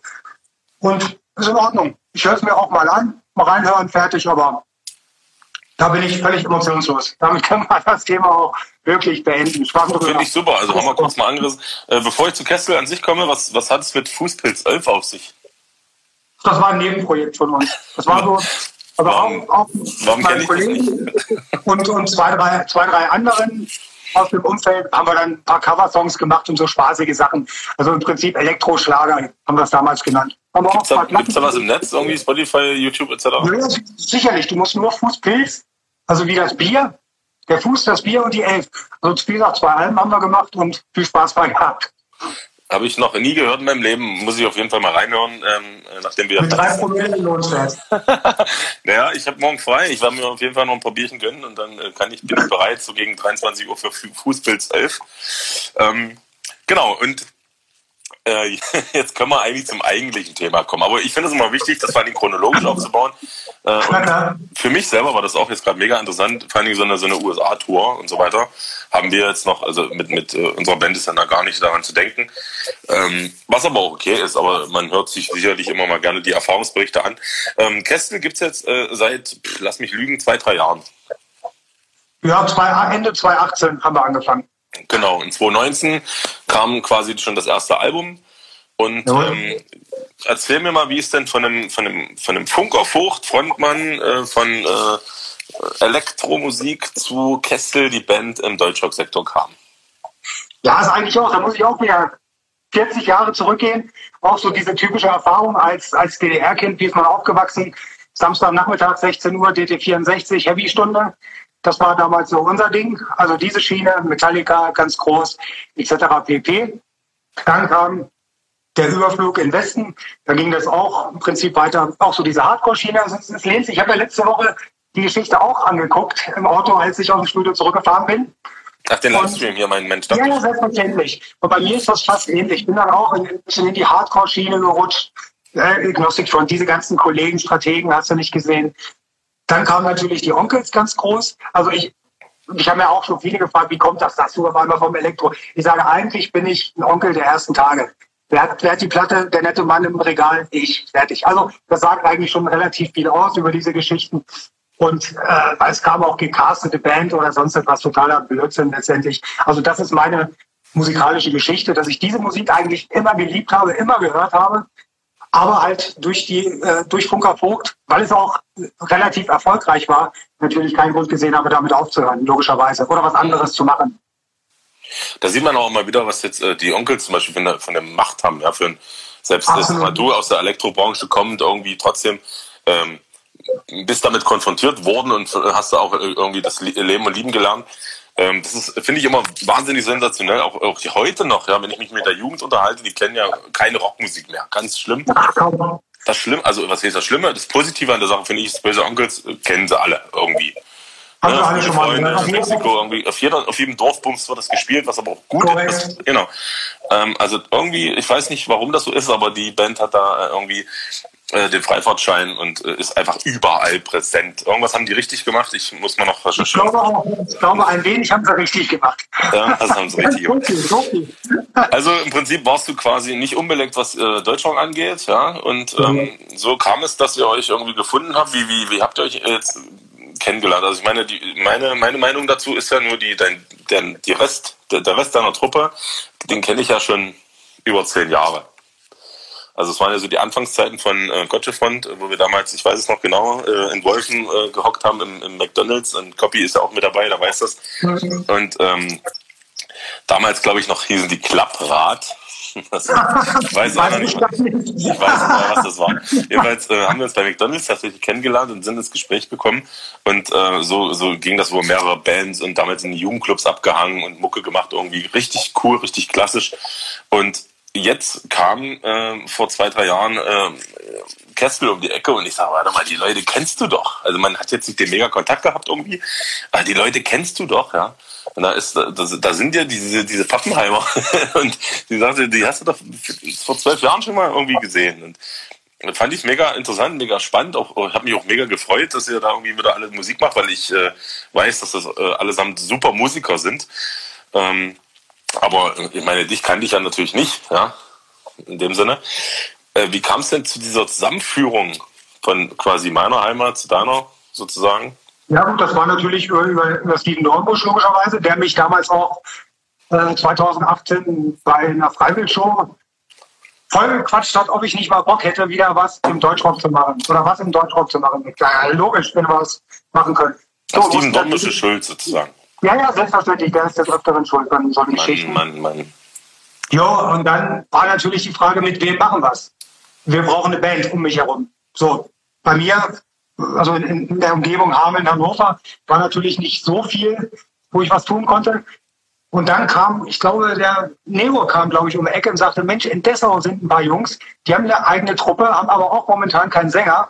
Und ist in Ordnung. Ich höre es mir auch mal an mal reinhören, fertig, aber da bin ich völlig emotionslos. Damit können wir das Thema auch wirklich beenden. Finde ich super. Also haben wir kurz mal angerissen. Äh, bevor ich zu Kessel an sich komme, was, was hat es mit Fußpilz 11 auf sich? Das war ein Nebenprojekt von uns. Das war so, also warum, auch, auch warum meine Kollegen und, und zwei, drei, zwei, drei anderen aus dem Umfeld haben wir dann ein paar Coversongs gemacht und so spaßige Sachen. Also im Prinzip Elektroschlager haben wir es damals genannt. Gibt es da, was im Netz, irgendwie Spotify, YouTube etc.? Ja, sicherlich. Du musst nur Fußpilz, also wie das Bier, der Fuß, das Bier und die Elf. Also wie gesagt, zwei Alben haben wir gemacht und viel Spaß bei gehabt. Habe ich noch nie gehört in meinem Leben. Muss ich auf jeden Fall mal reinhören, ähm, nachdem wir. Mit drei Promille naja, ich habe morgen frei. Ich werde mir auf jeden Fall noch ein paar Bierchen gönnen und dann äh, kann ich, bin ich bereit, so gegen 23 Uhr für Fußpilz 11. Ähm, genau, und äh, jetzt können wir eigentlich zum eigentlichen Thema kommen. Aber ich finde es immer wichtig, das vor allem chronologisch aufzubauen. Äh, für mich selber war das auch jetzt gerade mega interessant, vor allem so eine, so eine USA-Tour und so weiter. Haben wir jetzt noch, also mit, mit uh, unserer Band ist ja gar nicht daran zu denken. Ähm, was aber auch okay ist, aber man hört sich sicherlich immer mal gerne die Erfahrungsberichte an. Ähm, Kestel gibt es jetzt äh, seit, pff, lass mich lügen, zwei, drei Jahren. Ja, zwei, Ende 2018 haben wir angefangen. Genau, in 2019 kam quasi schon das erste Album. Und ähm, erzähl mir mal, wie es denn von einem, von einem, von einem Funk auf Hocht, Frontmann äh, von äh, Elektromusik zu Kessel, die Band im Deutschrock-Sektor kam. Ja, ist eigentlich auch, da muss ich auch wieder 40 Jahre zurückgehen. Auch so diese typische Erfahrung als, als DDR-Kind, wie ist man aufgewachsen? Samstagnachmittag, 16 Uhr, DT64, Heavy-Stunde. Das war damals so unser Ding. Also diese Schiene, Metallica, ganz groß, etc. pp. Dann kam der Überflug in Westen. Da ging das auch im Prinzip weiter. Auch so diese Hardcore-Schiene. Also es, es lehnt sich. Ich habe ja letzte Woche die Geschichte auch angeguckt im Auto, als ich aus dem Studio zurückgefahren bin. Ach, den Livestream hier, mein Mensch. Ja, ja, selbstverständlich. Und bei mir ist das fast ähnlich. Ich bin dann auch ein bisschen in die Hardcore-Schiene gerutscht. Äh, Gnostic Front, diese ganzen Kollegen, Strategen, hast du nicht gesehen. Dann kamen natürlich die Onkels ganz groß. Also ich, ich habe mir auch schon viele gefragt, wie kommt das, dass du auf einmal vom Elektro? Ich sage, eigentlich bin ich ein Onkel der ersten Tage. Wer hat, wer hat die Platte, der nette Mann im Regal? Ich, fertig. Also das sagt eigentlich schon relativ viel aus über diese Geschichten. Und äh, es kam auch gecastete Band oder sonst etwas totaler Blödsinn letztendlich. Also das ist meine musikalische Geschichte, dass ich diese Musik eigentlich immer geliebt habe, immer gehört habe, aber halt durch die äh, durch Funker Vogt, weil es auch relativ erfolgreich war, natürlich keinen Grund gesehen habe, damit aufzuhören, logischerweise, oder was anderes zu machen. Da sieht man auch immer wieder, was jetzt äh, die Onkels zum Beispiel von der, von der Macht haben, ja, für ein, selbst das, du aus der Elektrobranche kommend irgendwie trotzdem ähm, bist damit konfrontiert worden und hast da auch äh, irgendwie das Leben und Lieben gelernt. Ähm, das ist, finde ich immer wahnsinnig sensationell, auch, auch heute noch, ja, wenn ich mich mit der Jugend unterhalte, die kennen ja keine Rockmusik mehr. Ganz schlimm. Das Schlimme, also was heißt das Schlimme? Das Positive an der Sache finde ich, das Böse Onkels äh, kennen sie alle irgendwie. Haben ne, alle schon Freunde mal in Mexiko irgendwie. Auf, jeder, auf jedem Dorfbums wird das gespielt, was aber auch gut Correct. ist. Genau. Ähm, also irgendwie, ich weiß nicht, warum das so ist, aber die Band hat da äh, irgendwie äh, den Freifahrtschein und äh, ist einfach überall präsent. Irgendwas haben die richtig gemacht. Ich muss mal noch recherchieren. Ich glaube, ich glaube ein wenig haben sie richtig gemacht. Ja, das haben sie richtig gemacht. Also im Prinzip warst du quasi nicht unbeleckt, was äh, Deutschland angeht, ja. Und ähm, mhm. so kam es, dass ihr euch irgendwie gefunden habt. Wie, wie, wie habt ihr euch jetzt kennengelernt? Also ich meine, die, meine, meine Meinung dazu ist ja nur die, dein, der, die Rest, der, der Rest deiner Truppe, den kenne ich ja schon über zehn Jahre. Also es waren ja so die Anfangszeiten von äh, Gotchefront, wo wir damals, ich weiß es noch genau, äh, in Wolfen äh, gehockt haben im, im McDonalds und Copy ist ja auch mit dabei, da weiß das. Mhm. Und ähm, damals, glaube ich, noch hießen die Klapprad. Das, ich weiß auch noch nicht, ich weiß nicht mehr, was das war. Jedenfalls äh, haben wir uns bei McDonalds tatsächlich kennengelernt und sind ins Gespräch gekommen. Und äh, so, so ging das wohl mehrere Bands und damals in die Jugendclubs abgehangen und Mucke gemacht, irgendwie richtig cool, richtig klassisch. Und jetzt kam äh, vor zwei, drei Jahren äh, Kestel um die Ecke und ich sage, warte mal, die Leute kennst du doch. Also man hat jetzt nicht den mega Kontakt gehabt irgendwie, aber die Leute kennst du doch, ja. Und da ist, da, da sind ja diese, diese Pappenheimer und die sagte, die hast du doch vor zwölf Jahren schon mal irgendwie gesehen. Und das fand ich mega interessant, mega spannend. Ich habe mich auch mega gefreut, dass ihr da irgendwie wieder alle Musik macht, weil ich äh, weiß, dass das äh, allesamt super Musiker sind. Ähm, aber ich meine, dich kannte ich ja natürlich nicht, ja, in dem Sinne. Äh, wie kam es denn zu dieser Zusammenführung von quasi meiner Heimat zu deiner sozusagen? Ja gut, das war natürlich über, über Steven Dornbusch logischerweise, der mich damals auch äh, 2018 bei einer Freiwilligshow voll gequatscht hat, ob ich nicht mal Bock hätte, wieder was im Deutschrock zu machen oder was im Deutschrock zu machen. Ja, logisch, wenn wir was machen können. So, Steven Dornbusch ist schuld sozusagen. Ja, ja, selbstverständlich, der ist des Öfteren schuld an solchen Geschichten. Mann, Mann. Ja, und dann war natürlich die Frage, mit wem machen wir es? Wir brauchen eine Band um mich herum. So, bei mir, also in, in der Umgebung Hameln, Hannover, war natürlich nicht so viel, wo ich was tun konnte. Und dann kam, ich glaube, der Nero kam, glaube ich, um die Ecke und sagte, Mensch, in Dessau sind ein paar Jungs, die haben eine eigene Truppe, haben aber auch momentan keinen Sänger,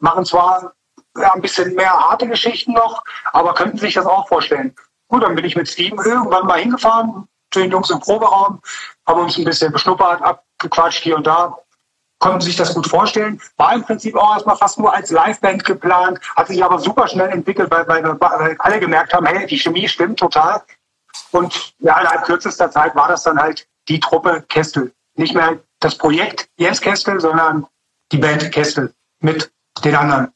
machen zwar ja, ein bisschen mehr harte Geschichten noch, aber könnten sich das auch vorstellen. Gut, dann bin ich mit Steven irgendwann mal hingefahren, zu den Jungs im Proberaum, haben uns ein bisschen beschnuppert, abgequatscht hier und da, konnten sich das gut vorstellen. War im Prinzip auch erstmal fast nur als Liveband geplant, hat sich aber super schnell entwickelt, weil, weil, weil alle gemerkt haben, hey, die Chemie stimmt total. Und ja, innerhalb kürzester Zeit war das dann halt die Truppe Kestel. Nicht mehr das Projekt Jens Kestel, sondern die Band Kestel mit den anderen.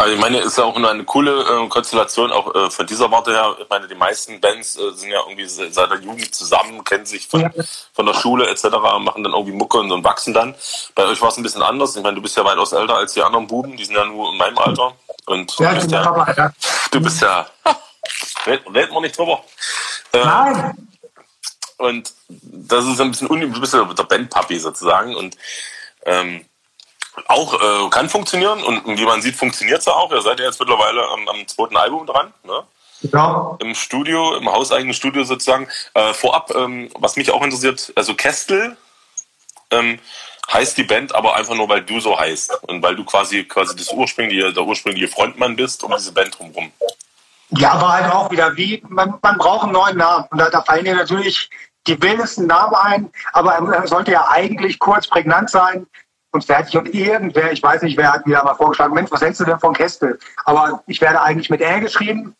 Also ich meine, ist ja auch eine coole äh, Konstellation, auch äh, von dieser Warte her. Ich meine, die meisten Bands äh, sind ja irgendwie seit der Jugend zusammen, kennen sich von, ja. von der Schule etc., machen dann irgendwie Mucke und, und wachsen dann. Bei euch war es ein bisschen anders. Ich meine, du bist ja weitaus älter als die anderen Buben, die sind ja nur in meinem Alter. Und ja, du bist ja, Papa, ja. du bist ja, reden wir nicht drüber. Äh, Nein. Und das ist ein bisschen unüblich, du bist ja der Bandpapi sozusagen und ähm, auch äh, kann funktionieren und wie man sieht, funktioniert es auch. Ihr seid ja jetzt mittlerweile am, am zweiten Album dran. Ne? Ja. Im Studio, im hauseigenen Studio sozusagen. Äh, vorab, ähm, was mich auch interessiert, also Kestel ähm, heißt die Band aber einfach nur, weil du so heißt und weil du quasi quasi das ursprüngliche, der ursprüngliche Frontmann bist um diese Band drumherum. Ja, aber halt auch wieder wie, man, man braucht einen neuen Namen. Und da, da fallen dir natürlich die wildesten Namen ein, aber er sollte ja eigentlich kurz prägnant sein und fertig. Und irgendwer, ich weiß nicht, wer hat mir aber vorgeschlagen, Mensch, was hältst du denn von Kestel? Aber ich werde eigentlich mit R geschrieben.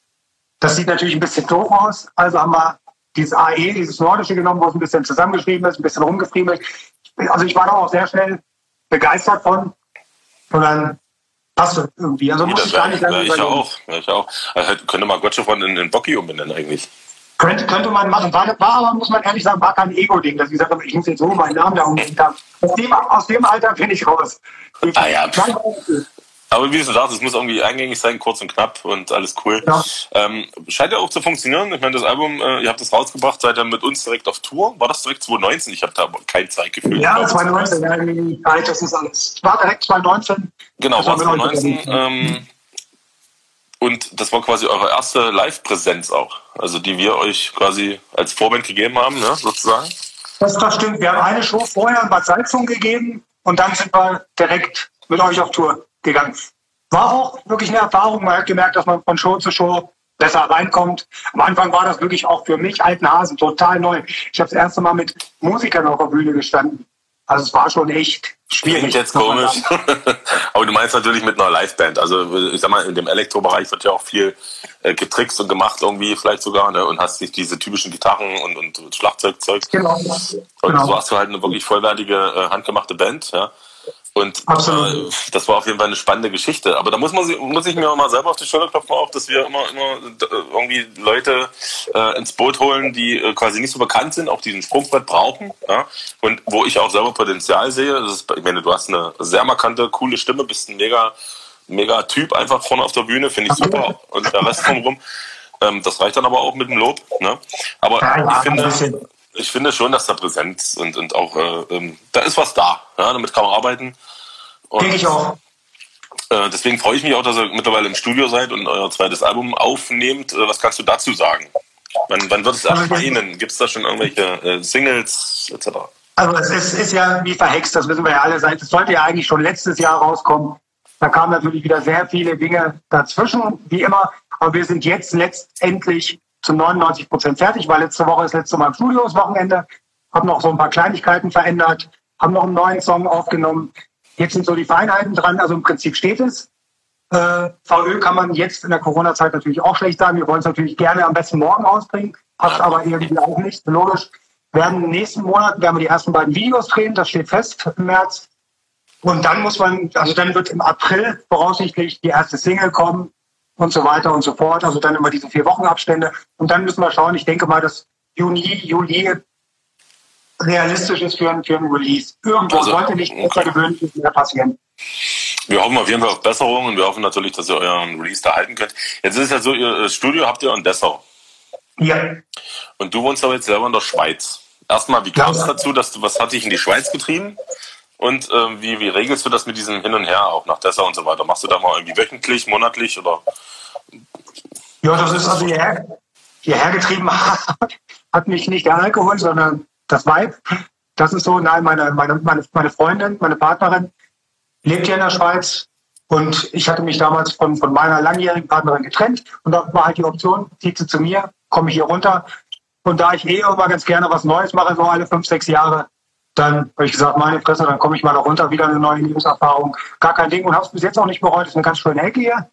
Das sieht natürlich ein bisschen doof aus. Also haben wir dieses AE, dieses Nordische genommen, wo es ein bisschen zusammengeschrieben ist, ein bisschen rumgefriemelt. Also ich war da auch sehr schnell begeistert von. Und dann passt es irgendwie. Also muss ich gar nicht lange ich auch, ich auch. Also könnte man Gottschalk in den Bocky umbenennen eigentlich. Könnte, könnte man machen. War, war aber, muss man ehrlich sagen, war kein Ego-Ding, dass ich gesagt habe, ich muss jetzt so meinen Namen da umgehen. Aus dem, aus dem Alter bin ich raus. Ah ja. Aber wie du sagst, es muss irgendwie eingängig sein, kurz und knapp und alles cool. Ja. Ähm, scheint ja auch zu funktionieren. Ich meine, das Album, äh, ihr habt das rausgebracht, seid ihr mit uns direkt auf Tour. War das direkt 2019? Ich habe da aber kein Zeitgefühl. Ja, 2019. Ja, das ist alles. War direkt 2019. Genau, war 2019. Ähm, und das war quasi eure erste Live-Präsenz auch. Also die wir euch quasi als Vorband gegeben haben, ne, sozusagen. Das, das stimmt. Wir haben eine Show vorher in Bad Salzung gegeben und dann sind wir direkt mit euch auf Tour gegangen. War auch wirklich eine Erfahrung. Man hat gemerkt, dass man von Show zu Show besser reinkommt. Am Anfang war das wirklich auch für mich, alten Hasen, total neu. Ich habe das erste Mal mit Musikern auf der Bühne gestanden. Also es war schon echt schwierig. Klingt jetzt komisch. Aber du meinst natürlich mit einer Liveband. Also ich sag mal, in dem Elektrobereich wird ja auch viel äh, getrickst und gemacht irgendwie vielleicht sogar. Ne? Und hast nicht diese typischen Gitarren und, und Schlagzeugzeug. Genau. Und genau. so hast du halt eine wirklich vollwertige, äh, handgemachte Band. Ja? Und äh, das war auf jeden Fall eine spannende Geschichte. Aber da muss man muss ich mir auch mal selber auf die Schulter klopfen, auch, dass wir immer, immer irgendwie Leute äh, ins Boot holen, die äh, quasi nicht so bekannt sind, auch diesen Sprungbrett brauchen. Ja? Und wo ich auch selber Potenzial sehe. Das ist, ich meine, du hast eine sehr markante, coole Stimme, bist ein mega, mega Typ einfach vorne auf der Bühne, finde ich super. Und der Rest drumherum. Ähm, das reicht dann aber auch mit dem Lob. Ne? Aber ja, ich finde ich finde schon, dass da Präsenz und, und auch, äh, ähm, da ist was da. Ja, damit kann man arbeiten. Denke ich auch. Äh, deswegen freue ich mich auch, dass ihr mittlerweile im Studio seid und euer zweites Album aufnehmt. Äh, was kannst du dazu sagen? Wann, wann wird es also erscheinen? Gibt es da schon irgendwelche äh, Singles etc.? Also es ist, ist, ja wie verhext, das wissen wir ja alle. Es sollte ja eigentlich schon letztes Jahr rauskommen. Da kamen natürlich wieder sehr viele Dinge dazwischen, wie immer. Aber wir sind jetzt letztendlich zu 99 Prozent fertig, weil letzte Woche ist letzte Mal im Studio das Wochenende, haben noch so ein paar Kleinigkeiten verändert, haben noch einen neuen Song aufgenommen. Jetzt sind so die Feinheiten dran, also im Prinzip steht es. Äh, VÖ kann man jetzt in der Corona-Zeit natürlich auch schlecht sagen. Wir wollen es natürlich gerne am besten morgen ausbringen, passt aber irgendwie auch nicht. Logisch. Werden nächsten Monat werden wir die ersten beiden Videos drehen, das steht fest im März. Und dann muss man, also dann wird im April voraussichtlich die erste Single kommen und so weiter und so fort. Also dann immer diese vier Wochen Abstände. Und dann müssen wir schauen. Ich denke mal, dass Juni, Juli realistisch ist für, ein, für ein Release. Irgendwo also, sollte nicht außergewöhnlich mehr passieren. Wir hoffen auf jeden Fall auf Besserung und wir hoffen natürlich, dass ihr euren Release da halten könnt. Jetzt ist es ja so, ihr Studio habt ihr in Dessau. Ja. Und du wohnst aber jetzt selber in der Schweiz. Erstmal, wie kam es ja. dazu, dass du, was hat dich in die Schweiz getrieben? Und äh, wie, wie regelst du das mit diesem Hin und Her auch nach Dessau und so weiter? Machst du da mal irgendwie wöchentlich, monatlich oder? Ja, das ist also hierher, hierher getrieben hat mich nicht der Alkohol, sondern das Weib. Das ist so, nein, meine, meine, meine, meine Freundin, meine Partnerin lebt hier in der Schweiz und ich hatte mich damals von, von meiner langjährigen Partnerin getrennt und da war halt die Option, zieht sie zu mir, komme ich hier runter. Und da ich eh immer ganz gerne was Neues mache, so alle fünf, sechs Jahre, dann habe ich gesagt, meine Fresse, dann komme ich mal da runter, wieder eine neue Lebenserfahrung. Gar kein Ding und habe es bis jetzt auch nicht bereut. Ist eine ganz schöne Ecke hier.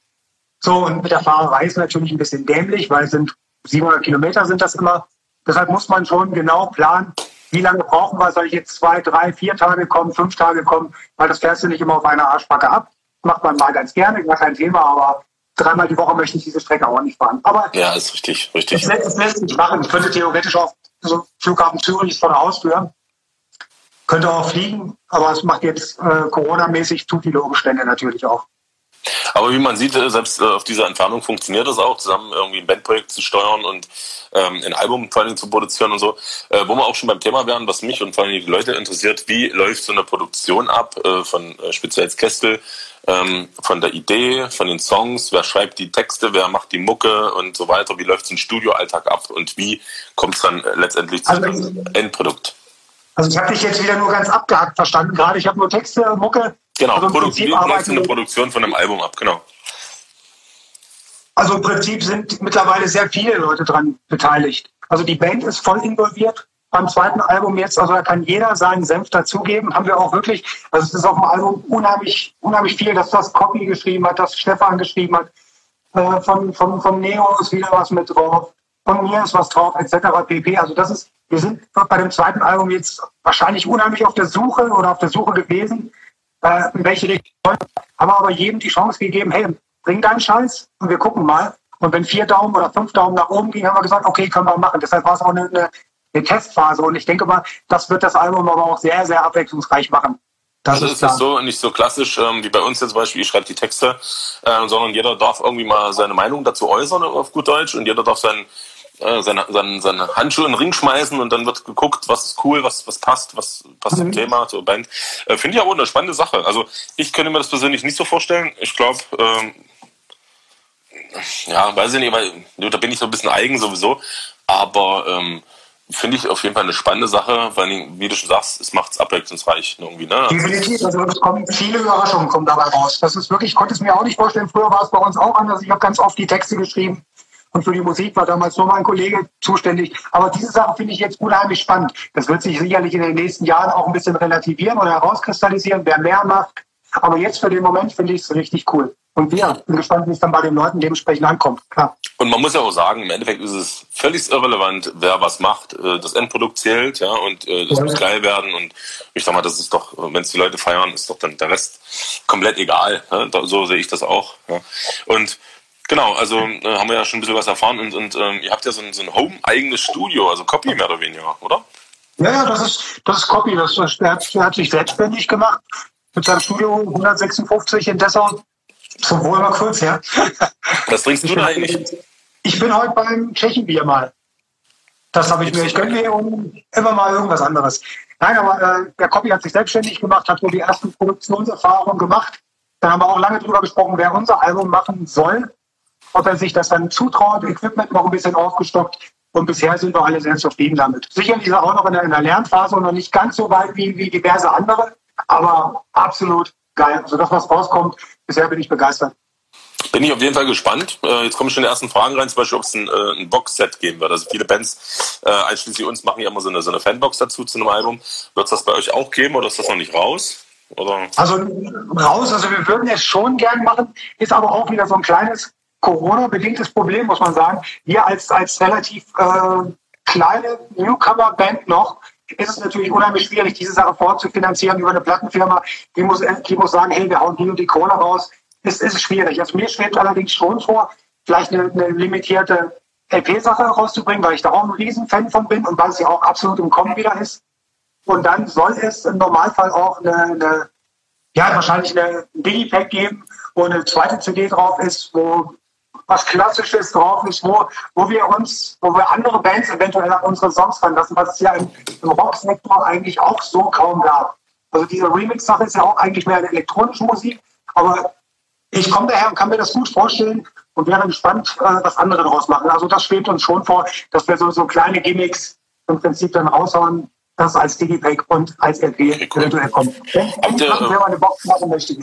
So, und mit der Fahrerei ist natürlich ein bisschen dämlich, weil es sind 700 Kilometer sind das immer. Deshalb muss man schon genau planen, wie lange brauchen wir, soll ich jetzt zwei, drei, vier Tage kommen, fünf Tage kommen, weil das fährst du nicht immer auf einer Arschbacke ab. Macht man mal ganz gerne, gar kein Thema, aber dreimal die Woche möchte ich diese Strecke auch nicht fahren. Aber ja, ist richtig, richtig. Das lässt, das lässt sich machen. Ich könnte theoretisch auch so Flughafen Zürich vor der Haustür könnte auch fliegen, aber es macht jetzt äh, Corona-mäßig zu viele Umstände natürlich auch. Aber wie man sieht, äh, selbst äh, auf dieser Entfernung funktioniert das auch, zusammen irgendwie ein Bandprojekt zu steuern und ähm, ein Album vor allem zu produzieren und so. Äh, wo wir auch schon beim Thema wären, was mich und vor allem die Leute interessiert, wie läuft so eine Produktion ab äh, von äh, speziell Kestel, ähm, von der Idee, von den Songs, wer schreibt die Texte, wer macht die Mucke und so weiter, wie läuft so ein Studioalltag ab und wie kommt es dann äh, letztendlich zum also, Endprodukt? Also ich habe dich jetzt wieder nur ganz abgehackt verstanden gerade. Ich habe nur Texte, Mucke. Genau, also Produktion, eine Produktion von einem Album ab, genau. Also im Prinzip sind mittlerweile sehr viele Leute dran beteiligt. Also die Band ist voll involviert beim zweiten Album jetzt. Also da kann jeder seinen Senf dazugeben. Haben wir auch wirklich. Also es ist auf dem Album unheimlich, unheimlich viel, dass das Copy geschrieben hat, dass Stefan geschrieben hat. Äh, von, von, von Neo ist wieder was mit drauf. Von mir ist was drauf, etc. pp. Also das ist wir sind bei dem zweiten Album jetzt wahrscheinlich unheimlich auf der Suche oder auf der Suche gewesen, äh, in welche Richtung. Haben aber jedem die Chance gegeben, hey, bring deinen Scheiß und wir gucken mal. Und wenn vier Daumen oder fünf Daumen nach oben ging, haben wir gesagt, okay, können wir machen. Deshalb war es auch eine, eine, eine Testphase. Und ich denke mal, das wird das Album aber auch sehr, sehr abwechslungsreich machen. Das also ist, ist so nicht so klassisch ähm, wie bei uns jetzt zum Beispiel, ich schreibe die Texte, äh, sondern jeder darf irgendwie mal seine Meinung dazu äußern auf gut Deutsch und jeder darf sein, äh, seine, seine, seine Handschuhe in den Ring schmeißen und dann wird geguckt, was ist cool, was, was passt, was passt mhm. zum Thema, zur Band. Äh, Finde ich aber eine spannende Sache. Also ich könnte mir das persönlich nicht so vorstellen. Ich glaube, ähm, ja, weiß ich nicht, weil da bin ich so ein bisschen eigen sowieso, aber ähm, finde ich auf jeden Fall eine spannende Sache, weil, wie du schon sagst, es macht es abwechslungsreich irgendwie. Ne? Definitiv, also es kommen viele Überraschungen kommen dabei raus. Das ist wirklich, ich konnte es mir auch nicht vorstellen. Früher war es bei uns auch anders. Ich habe ganz oft die Texte geschrieben und für die Musik war damals nur mein Kollege zuständig. Aber diese Sache finde ich jetzt unheimlich spannend. Das wird sich sicherlich in den nächsten Jahren auch ein bisschen relativieren oder herauskristallisieren, wer mehr macht. Aber jetzt für den Moment finde ich es richtig cool. Und ja, bin gespannt, wie es dann bei den Leuten dementsprechend ankommt. Klar. Und man muss ja auch sagen, im Endeffekt ist es völlig irrelevant, wer was macht. Äh, das Endprodukt zählt, ja, und äh, das ja. muss geil werden. Und ich sag mal, das ist doch, wenn es die Leute feiern, ist doch dann der Rest komplett egal. Ja? So sehe ich das auch. Und Genau, also äh, haben wir ja schon ein bisschen was erfahren und, und ähm, ihr habt ja so ein, so ein home-eigenes Studio, also Copy mehr oder weniger, oder? Ja, ja, das ist, das ist Copy. Das, das, der, hat, der hat sich selbstständig gemacht mit seinem Studio 156 in Dessau zum Wohl mal kurz, ja. Was trinkst du denn eigentlich? Ich bin heute beim Tschechenbier mal. Das habe ich mir. Ich gönne mir immer mal irgendwas anderes. Nein, aber äh, der Copy hat sich selbstständig gemacht, hat wohl die ersten Produktionserfahrungen gemacht. Dann haben wir auch lange darüber gesprochen, wer unser Album machen soll. Ob er sich das dann zutraut, Equipment noch ein bisschen aufgestockt. Und bisher sind wir alle sehr zufrieden damit. Sicherlich ist er auch noch in der, in der Lernphase und noch nicht ganz so weit wie, wie diverse andere, aber absolut geil. Also das, was rauskommt, bisher bin ich begeistert. Bin ich auf jeden Fall gespannt. Äh, jetzt kommen schon die ersten Fragen rein, zum Beispiel, ob es ein, äh, ein Boxset geben wird. Also viele Bands, äh, einschließlich uns, machen ja immer so eine, so eine Fanbox dazu zu einem Album. Wird es das bei euch auch geben oder ist das noch nicht raus? Oder? Also raus, also wir würden es schon gern machen, ist aber auch wieder so ein kleines Corona-bedingtes Problem, muss man sagen. Wir als, als relativ äh, kleine Newcomer-Band noch ist es natürlich unheimlich schwierig, diese Sache fortzufinanzieren über eine Plattenfirma. Die muss, die muss sagen, hey, wir hauen hier und die Kohle raus. Es ist schwierig. Also mir schwebt allerdings schon vor, vielleicht eine, eine limitierte LP-Sache rauszubringen, weil ich da auch ein Riesenfan von bin und weil es ja auch absolut im Kommen wieder ist. Und dann soll es im Normalfall auch eine, eine ja, wahrscheinlich eine Digipack geben, wo eine zweite CD drauf ist, wo was Klassisches drauf ist, wo, wo wir uns, wo wir andere Bands eventuell an unsere Songs ranlassen, was es ja im, im Rocksektor eigentlich auch so kaum gab. Also diese Remix-Sache ist ja auch eigentlich mehr eine elektronische Musik, aber ich komme daher und kann mir das gut vorstellen und wäre gespannt, äh, was andere daraus machen. Also das schwebt uns schon vor, dass wir so, so kleine Gimmicks im Prinzip dann raushauen, das als Digipack und als LP eventuell kommt. Wenn, wenn ihr, machen, eine Box machen möchte,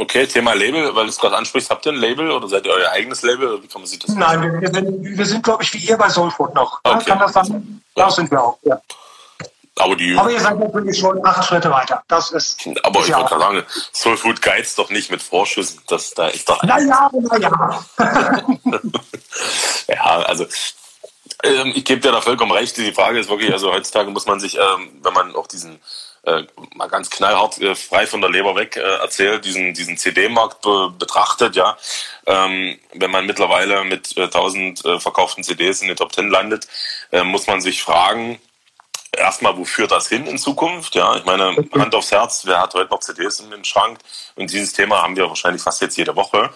Okay, Thema Label, weil du es gerade ansprichst, habt ihr ein Label oder seid ihr euer eigenes Label? Wie kann man sich das Nein, wir, wir, sind, wir sind, glaube ich, wie ihr bei Soulfood noch. Okay. Kann das dann? Ja. Da sind wir auch, ja. Aber, die, aber ihr seid natürlich schon acht Schritte weiter. Das ist. Aber ist ich wollte gerade sagen, Soulfood geizt doch nicht mit Vorschüssen. Das, da ist doch. Naja, naja. ja, also ähm, ich gebe dir da vollkommen recht. Die Frage ist wirklich, also heutzutage muss man sich, ähm, wenn man auch diesen äh, mal ganz knallhart äh, frei von der Leber weg äh, erzählt, diesen, diesen CD-Markt be betrachtet, ja, ähm, wenn man mittlerweile mit äh, 1000 äh, verkauften CDs in den Top 10 landet, äh, muss man sich fragen, erstmal, wo führt das hin in Zukunft? Ja, ich meine, Hand aufs Herz, wer hat heute noch CDs in den Schrank? Und dieses Thema haben wir wahrscheinlich fast jetzt jede Woche.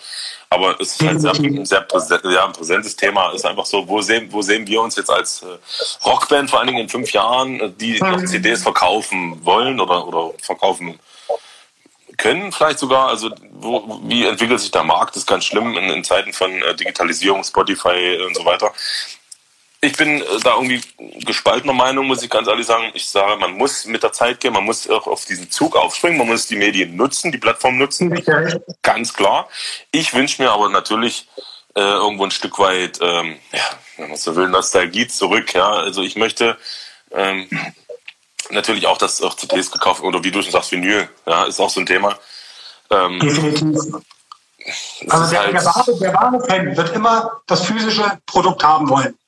Aber es ist halt sehr, ein sehr präsent, ja, ein präsentes Thema. Es ist einfach so, wo sehen, wo sehen wir uns jetzt als äh, Rockband vor allen Dingen in fünf Jahren, die noch mhm. CDs verkaufen wollen oder, oder verkaufen können vielleicht sogar. Also wo, wie entwickelt sich der Markt? Das ist ganz schlimm in, in Zeiten von äh, Digitalisierung, Spotify und so weiter ich bin äh, da irgendwie gespaltener Meinung, muss ich ganz ehrlich sagen. Ich sage, man muss mit der Zeit gehen, man muss auch auf diesen Zug aufspringen, man muss die Medien nutzen, die Plattform nutzen. Okay. Ganz klar. Ich wünsche mir aber natürlich äh, irgendwo ein Stück weit, ähm, ja, wenn man so will, Nostalgie zurück. Ja, also ich möchte ähm, natürlich auch, dass auch CDs gekauft oder wie du schon sagst, Vinyl, ja, ist auch so ein Thema. Ähm, Definitiv. Also der, halt der, wahre, der wahre Fan wird immer das physische Produkt haben wollen.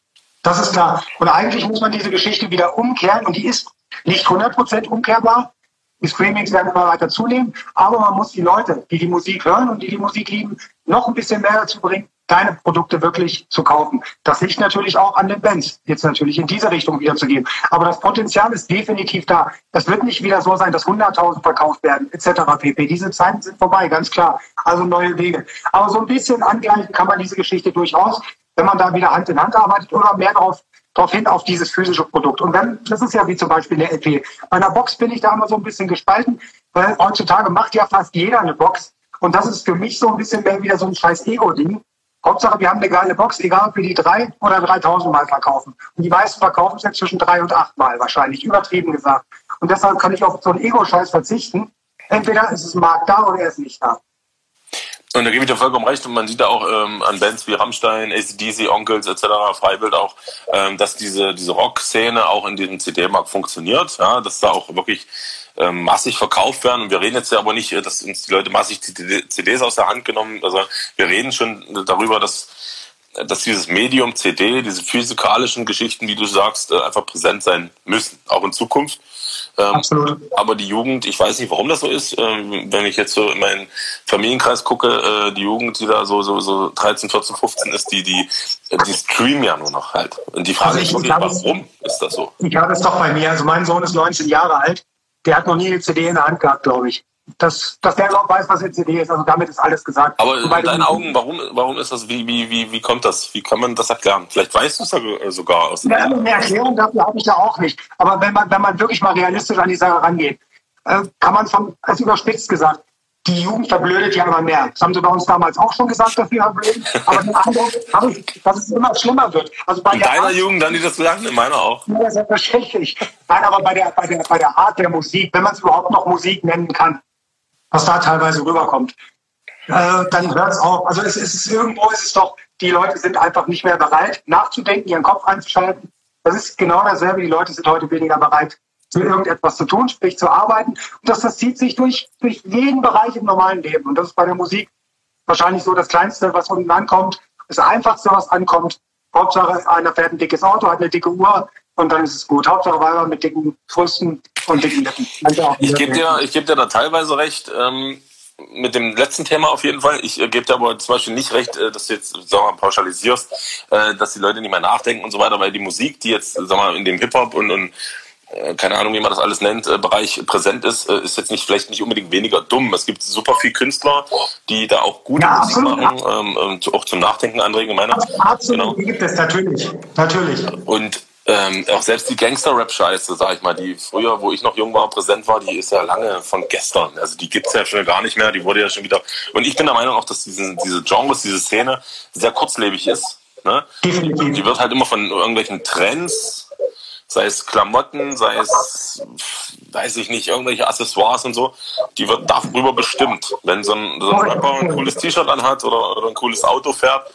Das ist klar. Und eigentlich muss man diese Geschichte wieder umkehren und die ist nicht 100% umkehrbar. Die Streamings werden immer weiter zunehmen, aber man muss die Leute, die die Musik hören und die die Musik lieben, noch ein bisschen mehr dazu bringen, deine Produkte wirklich zu kaufen. Das liegt natürlich auch an den Bands, jetzt natürlich in diese Richtung wieder zu gehen. Aber das Potenzial ist definitiv da. Es wird nicht wieder so sein, dass 100.000 verkauft werden, etc. pp. Diese Zeiten sind vorbei, ganz klar. Also neue Wege. Aber so ein bisschen angleichen kann man diese Geschichte durchaus, wenn man da wieder Hand in Hand arbeitet oder mehr darauf darauf hin auf dieses physische Produkt. Und dann, das ist ja wie zum Beispiel eine LP. Bei einer Box bin ich da immer so ein bisschen gespalten, weil heutzutage macht ja fast jeder eine Box. Und das ist für mich so ein bisschen mehr wieder so ein scheiß Ego-Ding. Hauptsache, wir haben eine geile Box, egal ob wir die drei oder 3000 Mal verkaufen. Und die meisten verkaufen es jetzt zwischen drei und acht Mal wahrscheinlich, übertrieben gesagt. Und deshalb kann ich auf so einen Ego-Scheiß verzichten. Entweder ist es Markt da oder er ist nicht da. Und da gebe ich dir vollkommen recht. Und man sieht auch ähm, an Bands wie Rammstein, ACDC, Onkels etc., Freibild auch, ähm, dass diese, diese Rock-Szene auch in diesem CD-Markt funktioniert. Ja, dass da auch wirklich ähm, massig verkauft werden. Und wir reden jetzt ja aber nicht, äh, dass uns die Leute massig CDs aus der Hand genommen. Also wir reden schon darüber, dass dass dieses Medium CD, diese physikalischen Geschichten, wie du sagst, äh, einfach präsent sein müssen, auch in Zukunft. Ähm, Absolut. Aber die Jugend, ich weiß nicht, warum das so ist. Ähm, wenn ich jetzt so in meinen Familienkreis gucke, äh, die Jugend, die da so, so, so 13, 14, 15 ist, die, die, die streamen ja nur noch halt. Und die Frage also ist wirklich, warum ist das so? Ich habe es doch bei mir. Also mein Sohn ist 19 Jahre alt der hat noch nie eine CD in der Hand gehabt, glaube ich. Dass, dass der überhaupt weiß, was eine CD ist. Also damit ist alles gesagt. Aber in deinen Augen, warum, warum ist das, wie, wie, wie, wie kommt das? Wie kann man das erklären? Vielleicht weißt du es sogar aus ja, Eine Erklärung dafür habe ich ja auch nicht. Aber wenn man, wenn man wirklich mal realistisch an die Sache rangeht, äh, kann man von, als überspitzt gesagt, die Jugend verblödet ja immer mehr. Das haben sie bei uns damals auch schon gesagt, dass wir verblöden. Aber den Eindruck habe ich, dass es immer schlimmer wird. Also bei in deiner Art, Jugend haben die das gesagt? In meiner auch. Ja, selbstverständlich. Nein, aber bei der, bei, der, bei der Art der Musik, wenn man es überhaupt noch Musik nennen kann, was da teilweise rüberkommt, äh, dann hört es auf. Also es, ist irgendwo ist es doch, die Leute sind einfach nicht mehr bereit, nachzudenken, ihren Kopf einzuschalten. Das ist genau dasselbe. Die Leute sind heute weniger bereit, für irgendetwas zu tun, sprich zu arbeiten. Und das, das zieht sich durch, durch jeden Bereich im normalen Leben. Und das ist bei der Musik wahrscheinlich so das Kleinste, was unten ankommt. Das Einfachste, was ankommt. Hauptsache, einer fährt ein dickes Auto, hat eine dicke Uhr und dann ist es gut. Hauptsache Weiber mit dicken Brüsten und dicken Lippen. Ich gebe dir, ich geb dir da teilweise recht. Ähm mit dem letzten Thema auf jeden Fall. Ich äh, gebe dir aber zum Beispiel nicht recht, äh, dass du jetzt, sag mal, pauschalisierst, äh, dass die Leute nicht mehr nachdenken und so weiter, weil die Musik, die jetzt, sag mal, in dem Hip-Hop und, und keine Ahnung, wie man das alles nennt, Bereich präsent ist, ist jetzt nicht vielleicht nicht unbedingt weniger dumm. Es gibt super viele Künstler, die da auch gute ja, Musik machen, ähm, auch zum Nachdenken anregen, meiner. Absolut, genau. gibt es natürlich, natürlich. Und ähm, auch selbst die Gangster-Rap-Scheiße, sag ich mal, die früher, wo ich noch jung war, präsent war, die ist ja lange von gestern. Also die gibt's ja schon gar nicht mehr, die wurde ja schon wieder. Und ich bin der Meinung auch, dass diese, diese Genres, diese Szene sehr kurzlebig ist. Ne? Die wird halt immer von irgendwelchen Trends sei es Klamotten, sei es, weiß ich nicht, irgendwelche Accessoires und so, die wird darüber bestimmt. Wenn so ein, so ein Rapper ein cooles T-Shirt anhat oder, oder ein cooles Auto fährt,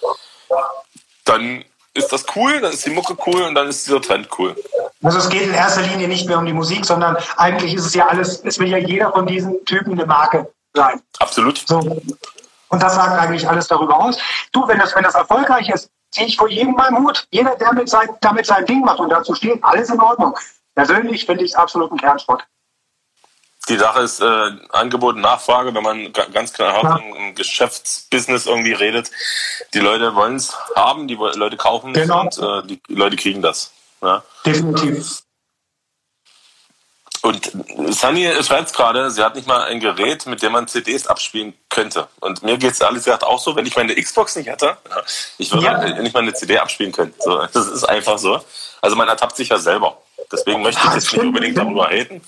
dann ist das cool, dann ist die Mucke cool und dann ist dieser Trend cool. Also es geht in erster Linie nicht mehr um die Musik, sondern eigentlich ist es ja alles, es will ja jeder von diesen Typen eine Marke sein. Absolut. So. Und das sagt eigentlich alles darüber aus. Du, wenn das, wenn das erfolgreich ist, ziehe ich vor jedem meinen Hut. Jeder, der mit sein, damit sein Ding macht und dazu steht, alles in Ordnung. Persönlich finde ich es absolut ein Kernsport. Die Sache ist äh, Angebot und Nachfrage, wenn man ganz klar ja. im Geschäftsbusiness irgendwie redet. Die Leute wollen es haben, die Leute kaufen es genau. und äh, die Leute kriegen das. Ja? Definitiv. Und Sunny schreibt gerade, sie hat nicht mal ein Gerät, mit dem man CDs abspielen könnte. Und mir geht es ehrlich gesagt auch so, wenn ich meine Xbox nicht hätte, ich würde ja. nicht mal eine CD abspielen können. So, das ist einfach so. Also man ertappt sich ja selber. Deswegen möchte ich jetzt nicht unbedingt darüber reden.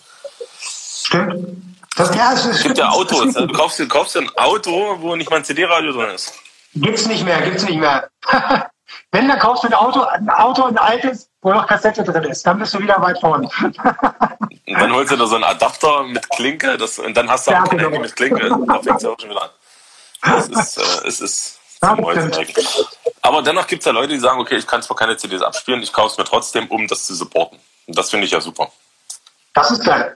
Stimmt. Das, ja, es gibt ja Autos. Du kaufst, du kaufst ein Auto, wo nicht mal ein CD-Radio drin ist. Gibt's nicht mehr, gibt's nicht mehr. Wenn, dann kaufst du ein Auto, ein Auto, ein altes, wo noch Kassette drin ist. Dann bist du wieder weit vorne. dann holst du da so einen Adapter mit Klinke das, und dann hast du ja, auch genau. Handy mit Klinke. Da fängt es ja auch schon wieder an. Das ist, äh, es ist ja, Aber dennoch gibt es ja Leute, die sagen, okay, ich kann zwar keine CDs abspielen, ich kaufe es mir trotzdem, um das zu supporten. Und das finde ich ja super. Das ist geil.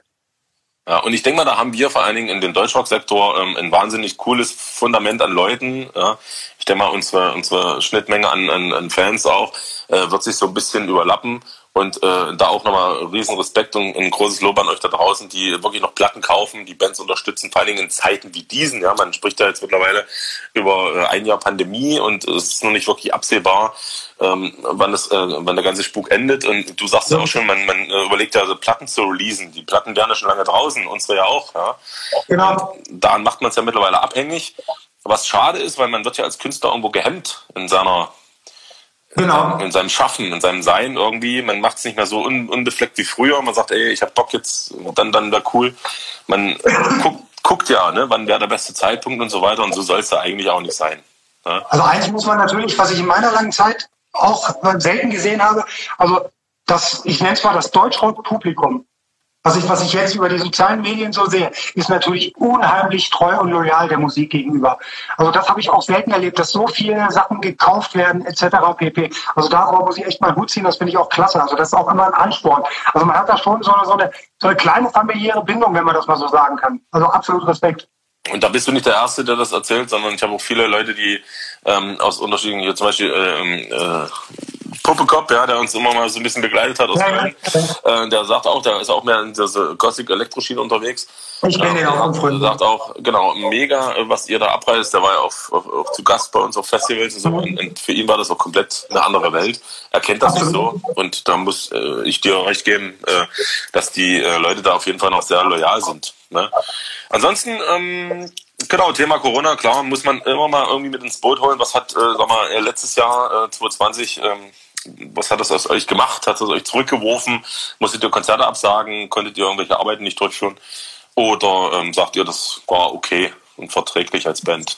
Ja, und ich denke mal, da haben wir vor allen Dingen in dem Deutschrock-Sektor ähm, ein wahnsinnig cooles Fundament an Leuten. Ja. Ich denke mal, unsere, unsere Schnittmenge an, an, an Fans auch äh, wird sich so ein bisschen überlappen. Und äh, da auch nochmal riesen Respekt und ein großes Lob an euch da draußen, die wirklich noch Platten kaufen, die Bands unterstützen, vor allen Dingen in Zeiten wie diesen. Ja, man spricht ja jetzt mittlerweile über äh, ein Jahr Pandemie und es ist noch nicht wirklich absehbar, ähm, wann, das, äh, wann der ganze Spuk endet. Und du sagst ja, auch schon, man, man äh, überlegt ja, also Platten zu releasen. Die Platten wären ja schon lange draußen, unsere ja auch. Ja. Genau. Daran macht man es ja mittlerweile abhängig. Was schade ist, weil man wird ja als Künstler irgendwo gehemmt in seiner Genau. In seinem Schaffen, in seinem Sein irgendwie. Man macht es nicht mehr so un unbefleckt wie früher. Man sagt, ey, ich hab Bock jetzt, dann, dann wäre cool. Man guckt, guckt ja, ne, wann wäre der beste Zeitpunkt und so weiter. Und so soll es ja eigentlich auch nicht sein. Ne? Also eins muss man natürlich, was ich in meiner langen Zeit auch selten gesehen habe, also das, ich nenne es mal das Deutschrock-Publikum was ich, was ich jetzt über die sozialen Medien so sehe, ist natürlich unheimlich treu und loyal der Musik gegenüber. Also das habe ich auch selten erlebt, dass so viele Sachen gekauft werden etc. pp. Also da muss ich echt mal Hut ziehen, das finde ich auch klasse. Also das ist auch immer ein Ansporn. Also man hat da schon so eine, so eine, so eine kleine familiäre Bindung, wenn man das mal so sagen kann. Also absolut Respekt. Und da bist du nicht der Erste, der das erzählt, sondern ich habe auch viele Leute, die ähm, aus unterschiedlichen, zum Beispiel ähm, äh, Puppekopf, ja, der uns immer mal so ein bisschen begleitet hat aus ja, Köln, äh, der sagt auch, der ist auch mehr in dieser Gothic-Elektroschiene unterwegs. Ich kenne ihn auch Der sagt auch, genau, mega, was ihr da abreißt. Der war ja auf, auf, auf zu Gast bei uns auf Festivals und so. Und, und, für ihn war das auch komplett eine andere Welt. Er kennt das nicht so. Und da muss äh, ich dir recht geben, äh, dass die äh, Leute da auf jeden Fall noch sehr loyal sind. Ne? Ansonsten, ähm, Genau, Thema Corona, klar, muss man immer mal irgendwie mit ins Boot holen. Was hat, äh, sag mal, letztes Jahr, äh, 2020, ähm, was hat das aus euch gemacht? Hat es euch zurückgeworfen? Musstet ihr Konzerte absagen? Konntet ihr irgendwelche Arbeiten nicht durchführen? Oder ähm, sagt ihr, das war okay und verträglich als Band?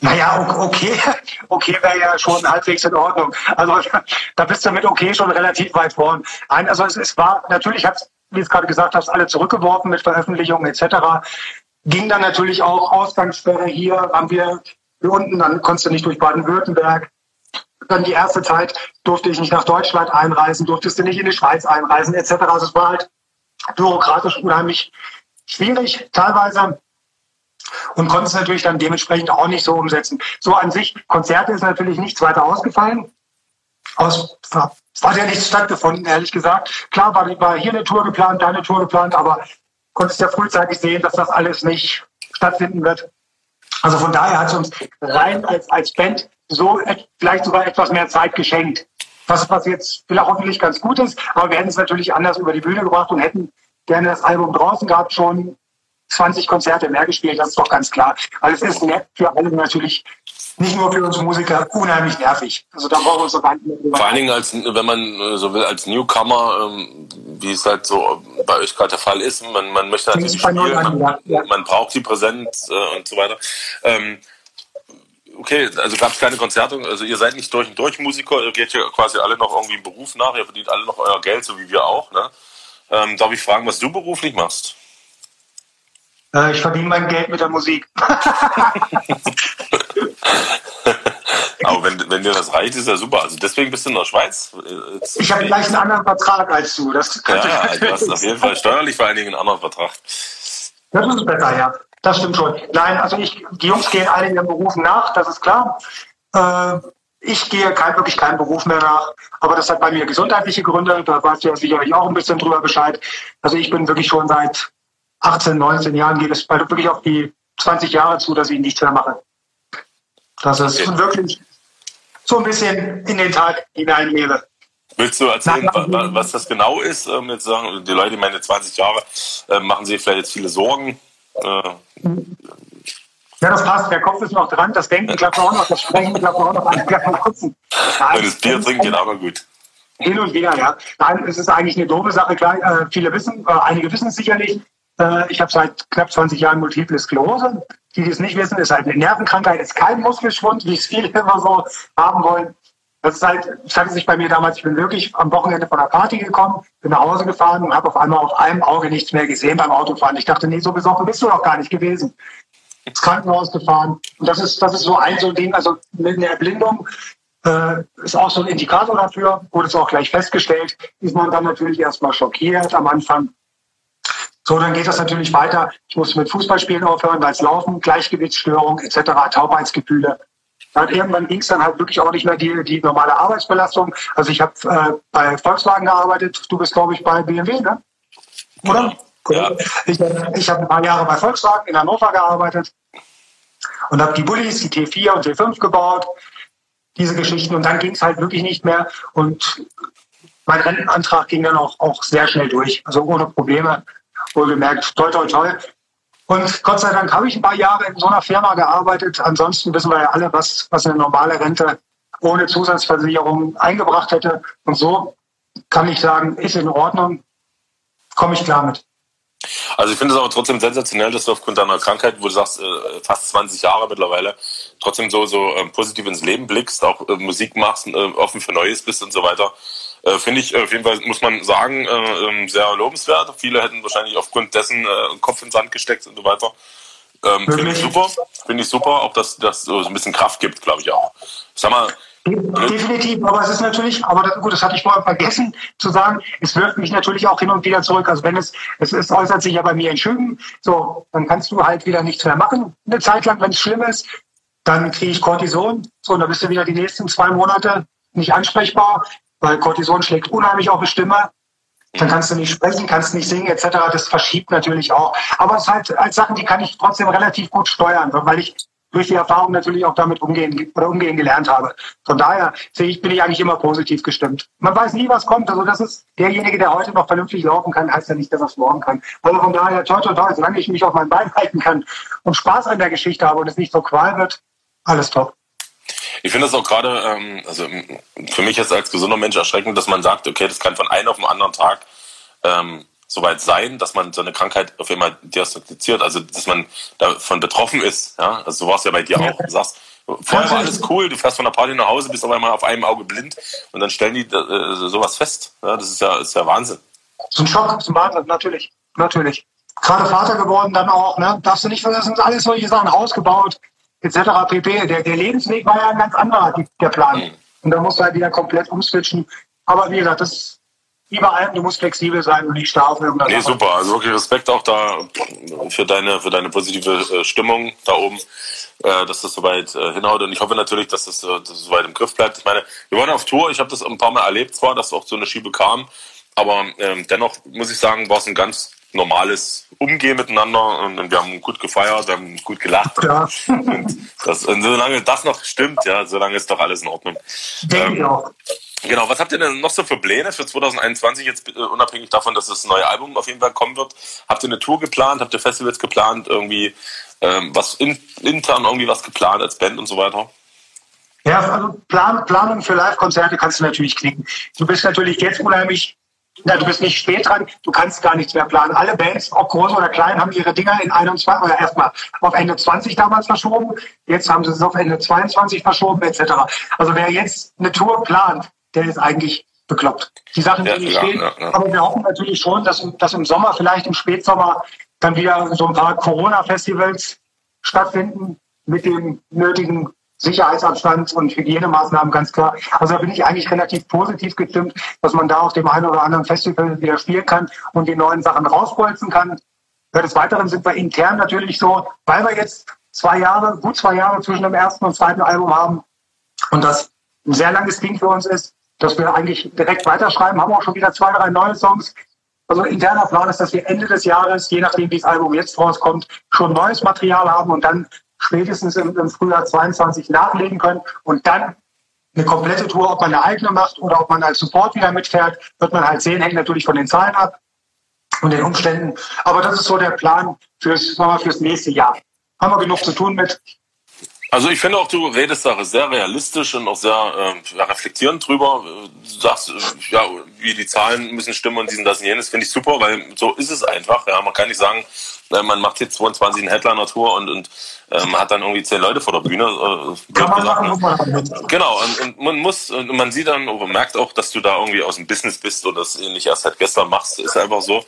Naja, okay, okay wäre ja schon halbwegs in Ordnung. Also da bist du mit okay schon relativ weit vorn. Ein, also es, es war, natürlich hat wie es gerade gesagt hast, alle zurückgeworfen mit Veröffentlichungen etc. Ging dann natürlich auch Ausgangssperre hier, haben wir hier unten, dann konntest du nicht durch Baden-Württemberg dann die erste Zeit durfte ich nicht nach Deutschland einreisen, durftest du nicht in die Schweiz einreisen, etc. Also es war halt bürokratisch unheimlich schwierig teilweise und konnte es natürlich dann dementsprechend auch nicht so umsetzen. So an sich, Konzerte ist natürlich nichts weiter ausgefallen. Aus, es hat ja nichts stattgefunden, ehrlich gesagt. Klar war, war hier eine Tour geplant, da eine Tour geplant, aber konntest ja frühzeitig sehen, dass das alles nicht stattfinden wird. Also von daher hat es uns rein als, als Band so vielleicht sogar etwas mehr Zeit geschenkt. Was, was jetzt vielleicht hoffentlich ganz gut ist, aber wir hätten es natürlich anders über die Bühne gebracht und hätten gerne das Album draußen gehabt, schon 20 Konzerte mehr gespielt, das ist doch ganz klar. Weil es ist nett für alle natürlich, nicht nur für uns Musiker, unheimlich nervig. Also da brauchen wir uns so Vor allen Dingen, als, wenn man äh, so will, als Newcomer, ähm, wie es halt so bei euch gerade der Fall ist, man, man möchte natürlich spielen, man, man braucht die Präsenz äh, und so weiter. Ähm, Okay, also gab es keine Konzerte, also ihr seid nicht durch und durch Musiker, ihr geht ja quasi alle noch irgendwie im Beruf nach, ihr verdient alle noch euer Geld, so wie wir auch. Ne? Ähm, darf ich fragen, was du beruflich machst? Äh, ich verdiene mein Geld mit der Musik. Aber wenn, wenn dir das reicht, ist ja super. Also deswegen bist du in der Schweiz. Jetzt ich habe gleich einen anderen Vertrag als du. Das ja, du hast auf jeden Fall steuerlich vor allen Dingen einen anderen Vertrag. Das ist besser, ja. Das stimmt schon. Nein, also ich, die Jungs gehen alle ihren Berufen nach, das ist klar. Äh, ich gehe kein, wirklich keinen Beruf mehr nach, aber das hat bei mir gesundheitliche Gründe, da weißt du ja sicherlich auch ein bisschen drüber Bescheid. Also ich bin wirklich schon seit 18, 19 Jahren, geht es bald wirklich auf die 20 Jahre zu, dass ich nichts mehr mache. Das ist okay. wirklich so ein bisschen in den Tag hineinlebe. Willst du erzählen, was das genau ist? Ähm, jetzt sagen die Leute, meine 20 Jahre, äh, machen sich vielleicht jetzt viele Sorgen. Ja, das passt. Der Kopf ist noch dran, das Denken klappt auch noch, das Sprechen klappt auch noch. An das Bier trinkt geht aber gut. Hin und wieder, ja. Nein, es ist eigentlich eine doofe Sache. Klar, äh, viele wissen, äh, einige wissen es sicherlich. Äh, ich habe seit knapp 20 Jahren Multiple Sklerose. Die, die es nicht wissen, ist halt eine Nervenkrankheit, ist kein Muskelschwund, wie es viele immer so haben wollen. Das ist halt, es hatte sich bei mir damals, ich bin wirklich am Wochenende von der Party gekommen, bin nach Hause gefahren und habe auf einmal auf einem Auge nichts mehr gesehen beim Autofahren. Ich dachte, nee, so besoffen bist du doch gar nicht gewesen. Ins Krankenhaus gefahren. Und das ist, das ist so ein so ein Ding, also mit einer Erblindung äh, ist auch so ein Indikator dafür, wurde es auch gleich festgestellt, ist man dann natürlich erstmal schockiert am Anfang. So, dann geht das natürlich weiter. Ich musste mit Fußballspielen aufhören, weil es Laufen, Gleichgewichtsstörung etc., Taubheitsgefühle Dann irgendwann ging es dann halt wirklich auch nicht mehr die, die normale Arbeitsbelastung. Also ich habe äh, bei Volkswagen gearbeitet, du bist glaube ich bei BMW, ne? Oder? Ja. Ich, ich habe ein paar Jahre bei Volkswagen in Hannover gearbeitet und habe die Bullis, die T4 und T5 gebaut, diese Geschichten. Und dann ging es halt wirklich nicht mehr. Und mein Rentenantrag ging dann auch, auch sehr schnell durch, also ohne Probleme. Wohlgemerkt, toll, toll, toll. Und Gott sei Dank habe ich ein paar Jahre in so einer Firma gearbeitet. Ansonsten wissen wir ja alle, was, was eine normale Rente ohne Zusatzversicherung eingebracht hätte. Und so kann ich sagen, ist in Ordnung, komme ich klar mit. Also ich finde es aber trotzdem sensationell, dass du aufgrund deiner Krankheit, wo du sagst, äh, fast 20 Jahre mittlerweile, trotzdem so, so ähm, positiv ins Leben blickst, auch äh, Musik machst, äh, offen für Neues bist und so weiter. Finde ich auf jeden Fall, muss man sagen, ähm, sehr lobenswert. Viele hätten wahrscheinlich aufgrund dessen Kopf in den Sand gesteckt und so weiter. Ähm, finde ich super. Finde ich super, auch dass das so ein bisschen Kraft gibt, glaube ich auch. Sag mal, Definitiv, aber es ist natürlich, aber das, gut, das hatte ich vorher vergessen zu sagen, es wirft mich natürlich auch hin und wieder zurück. Also wenn es, es, es äußert sich ja bei mir in Schüben, so, dann kannst du halt wieder nichts mehr machen, eine Zeit lang, wenn es schlimm ist. Dann kriege ich Cortison, so, und dann bist du wieder die nächsten zwei Monate nicht ansprechbar, weil Cortison schlägt unheimlich auf die Stimme. Dann kannst du nicht sprechen, kannst nicht singen, etc. Das verschiebt natürlich auch. Aber es ist halt als Sachen, die kann ich trotzdem relativ gut steuern, weil ich durch die Erfahrung natürlich auch damit umgehen oder umgehen gelernt habe. Von daher sehe ich, bin ich eigentlich immer positiv gestimmt. Man weiß nie, was kommt. Also das ist derjenige, der heute noch vernünftig laufen kann, heißt ja nicht, dass er es morgen kann. Also von daher, toi, toi, toi, solange ich mich auf mein Bein halten kann und Spaß an der Geschichte habe und es nicht so qual wird, alles top. Ich finde es auch gerade, ähm, also für mich jetzt als gesunder Mensch erschreckend, dass man sagt, okay, das kann von einem auf den anderen Tag ähm, soweit sein, dass man so eine Krankheit auf einmal diagnostiziert, also dass man davon betroffen ist. Ja? Also so war es ja bei dir auch. Du sagst, vorher war alles cool, du fährst von der Party nach Hause, bist auf einmal auf einem Auge blind und dann stellen die äh, sowas fest. Ja? Das ist ja, ist ja Wahnsinn. Ein Schock, zum Wahnsinn, natürlich. Natürlich. Gerade Vater geworden dann auch, ne? Darfst du nicht vergessen, alles solche Sachen, Haus gebaut, etc. pp. Der, der Lebensweg war ja ein ganz anderer, der Plan. Mhm. Und da musst du halt wieder komplett umswitchen. Aber wie gesagt, das überall, du musst flexibel sein und nicht starr auf Nee, super. Also wirklich Respekt auch da für deine, für deine positive äh, Stimmung da oben, äh, dass das soweit äh, hinhaut. Und ich hoffe natürlich, dass das, dass das soweit im Griff bleibt. Ich meine, wir waren auf Tour. Ich habe das ein paar Mal erlebt zwar, dass auch so eine Schiebe kam. Aber ähm, dennoch muss ich sagen, war es ein ganz normales Umgehen miteinander und wir haben gut gefeiert, wir haben gut gelacht. Ja. Und, das, und solange das noch stimmt, ja, solange ist doch alles in Ordnung. Denke ähm, auch. Genau, was habt ihr denn noch so für Pläne für 2021, jetzt äh, unabhängig davon, dass das neue Album auf jeden Fall kommen wird? Habt ihr eine Tour geplant? Habt ihr Festivals geplant? Irgendwie ähm, was in, intern irgendwie was geplant als Band und so weiter? Ja, also Plan, Planung für Live-Konzerte kannst du natürlich knicken. Du bist natürlich jetzt unheimlich, na, du bist nicht spät dran, du kannst gar nichts mehr planen. Alle Bands, ob groß oder klein, haben ihre Dinger in 21 oder erstmal auf Ende 20 damals verschoben, jetzt haben sie es auf Ende 22 verschoben, etc. Also wer jetzt eine Tour plant, der ist eigentlich bekloppt. Die Sachen, die ja, stehen. Ja, ja. Aber wir hoffen natürlich schon, dass, dass im Sommer, vielleicht im Spätsommer, dann wieder so ein paar Corona-Festivals stattfinden mit dem nötigen Sicherheitsabstand und Hygienemaßnahmen, ganz klar. Also da bin ich eigentlich relativ positiv gestimmt, dass man da auf dem einen oder anderen Festival wieder spielen kann und die neuen Sachen rausbolzen kann. Des Weiteren sind wir intern natürlich so, weil wir jetzt zwei Jahre, gut zwei Jahre zwischen dem ersten und zweiten Album haben und das ein sehr langes Ding für uns ist, dass wir eigentlich direkt weiterschreiben, haben auch schon wieder zwei, drei neue Songs. Also interner Plan ist, dass wir Ende des Jahres, je nachdem wie das Album jetzt rauskommt, schon neues Material haben und dann spätestens im, im Frühjahr 22 nachlegen können und dann eine komplette Tour, ob man eine eigene macht oder ob man als Support wieder mitfährt, wird man halt sehen, hängt natürlich von den Zahlen ab und den Umständen. Aber das ist so der Plan fürs, fürs nächste Jahr. Haben wir genug zu tun mit. Also ich finde auch, du redest da sehr realistisch und auch sehr äh, reflektierend drüber. Du sagst, äh, ja, wie die Zahlen müssen stimmen und diesen, das und jenes, finde ich super, weil so ist es einfach. Ja, man kann nicht sagen, man macht jetzt 22 eine Headliner-Tour und, und ähm, hat dann irgendwie zehn Leute vor der Bühne. Äh, Kann man sagen, muss man Genau, und, und, man muss, und man sieht dann, man merkt auch, dass du da irgendwie aus dem Business bist und das nicht erst seit gestern machst, ist einfach so.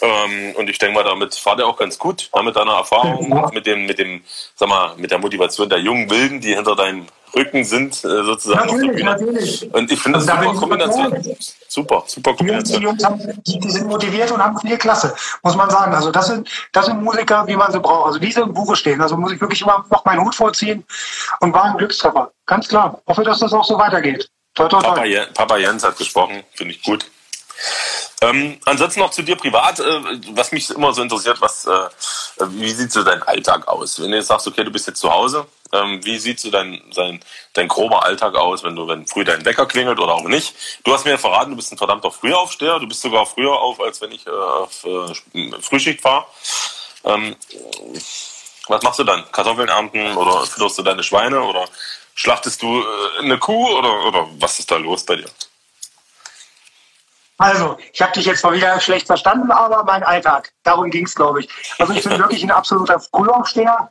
Ähm, und ich denke mal, damit fahrt er auch ganz gut, ja, mit deiner Erfahrung, mit dem, mit dem, sag mal, mit der Motivation der jungen Wilden, die hinter deinem Rücken sind äh, sozusagen natürlich, natürlich. Und ich finde das Also super Kombination. Super, super Jungs, die, Kombination. Jungs haben, die, die sind motiviert und haben viel Klasse, muss man sagen. Also das sind, das sind Musiker, wie man sie braucht. Also diese im Buche stehen. Also muss ich wirklich immer noch meinen Hut vorziehen und war ein Glückstreffer. Ganz klar. Hoffe, dass das auch so weitergeht. Toi, toi, Papa, toi. Jen, Papa Jens hat gesprochen, finde ich gut. Ähm, ansonsten noch zu dir privat, äh, was mich immer so interessiert, was, äh, wie sieht so dein Alltag aus? Wenn du jetzt sagst, okay, du bist jetzt zu Hause, ähm, wie sieht so dein, dein, dein grober Alltag aus, wenn du, wenn früh dein Wecker klingelt oder auch nicht? Du hast mir ja verraten, du bist ein verdammter Frühaufsteher, du bist sogar früher auf, als wenn ich äh, auf äh, Frühschicht fahre. Ähm, was machst du dann? Kartoffeln ernten oder fütterst du deine Schweine oder schlachtest du äh, eine Kuh oder, oder was ist da los bei dir? Also, ich habe dich jetzt mal wieder schlecht verstanden, aber mein Alltag, darum ging's, glaube ich. Also ich bin wirklich ein absoluter Frühaufsteher.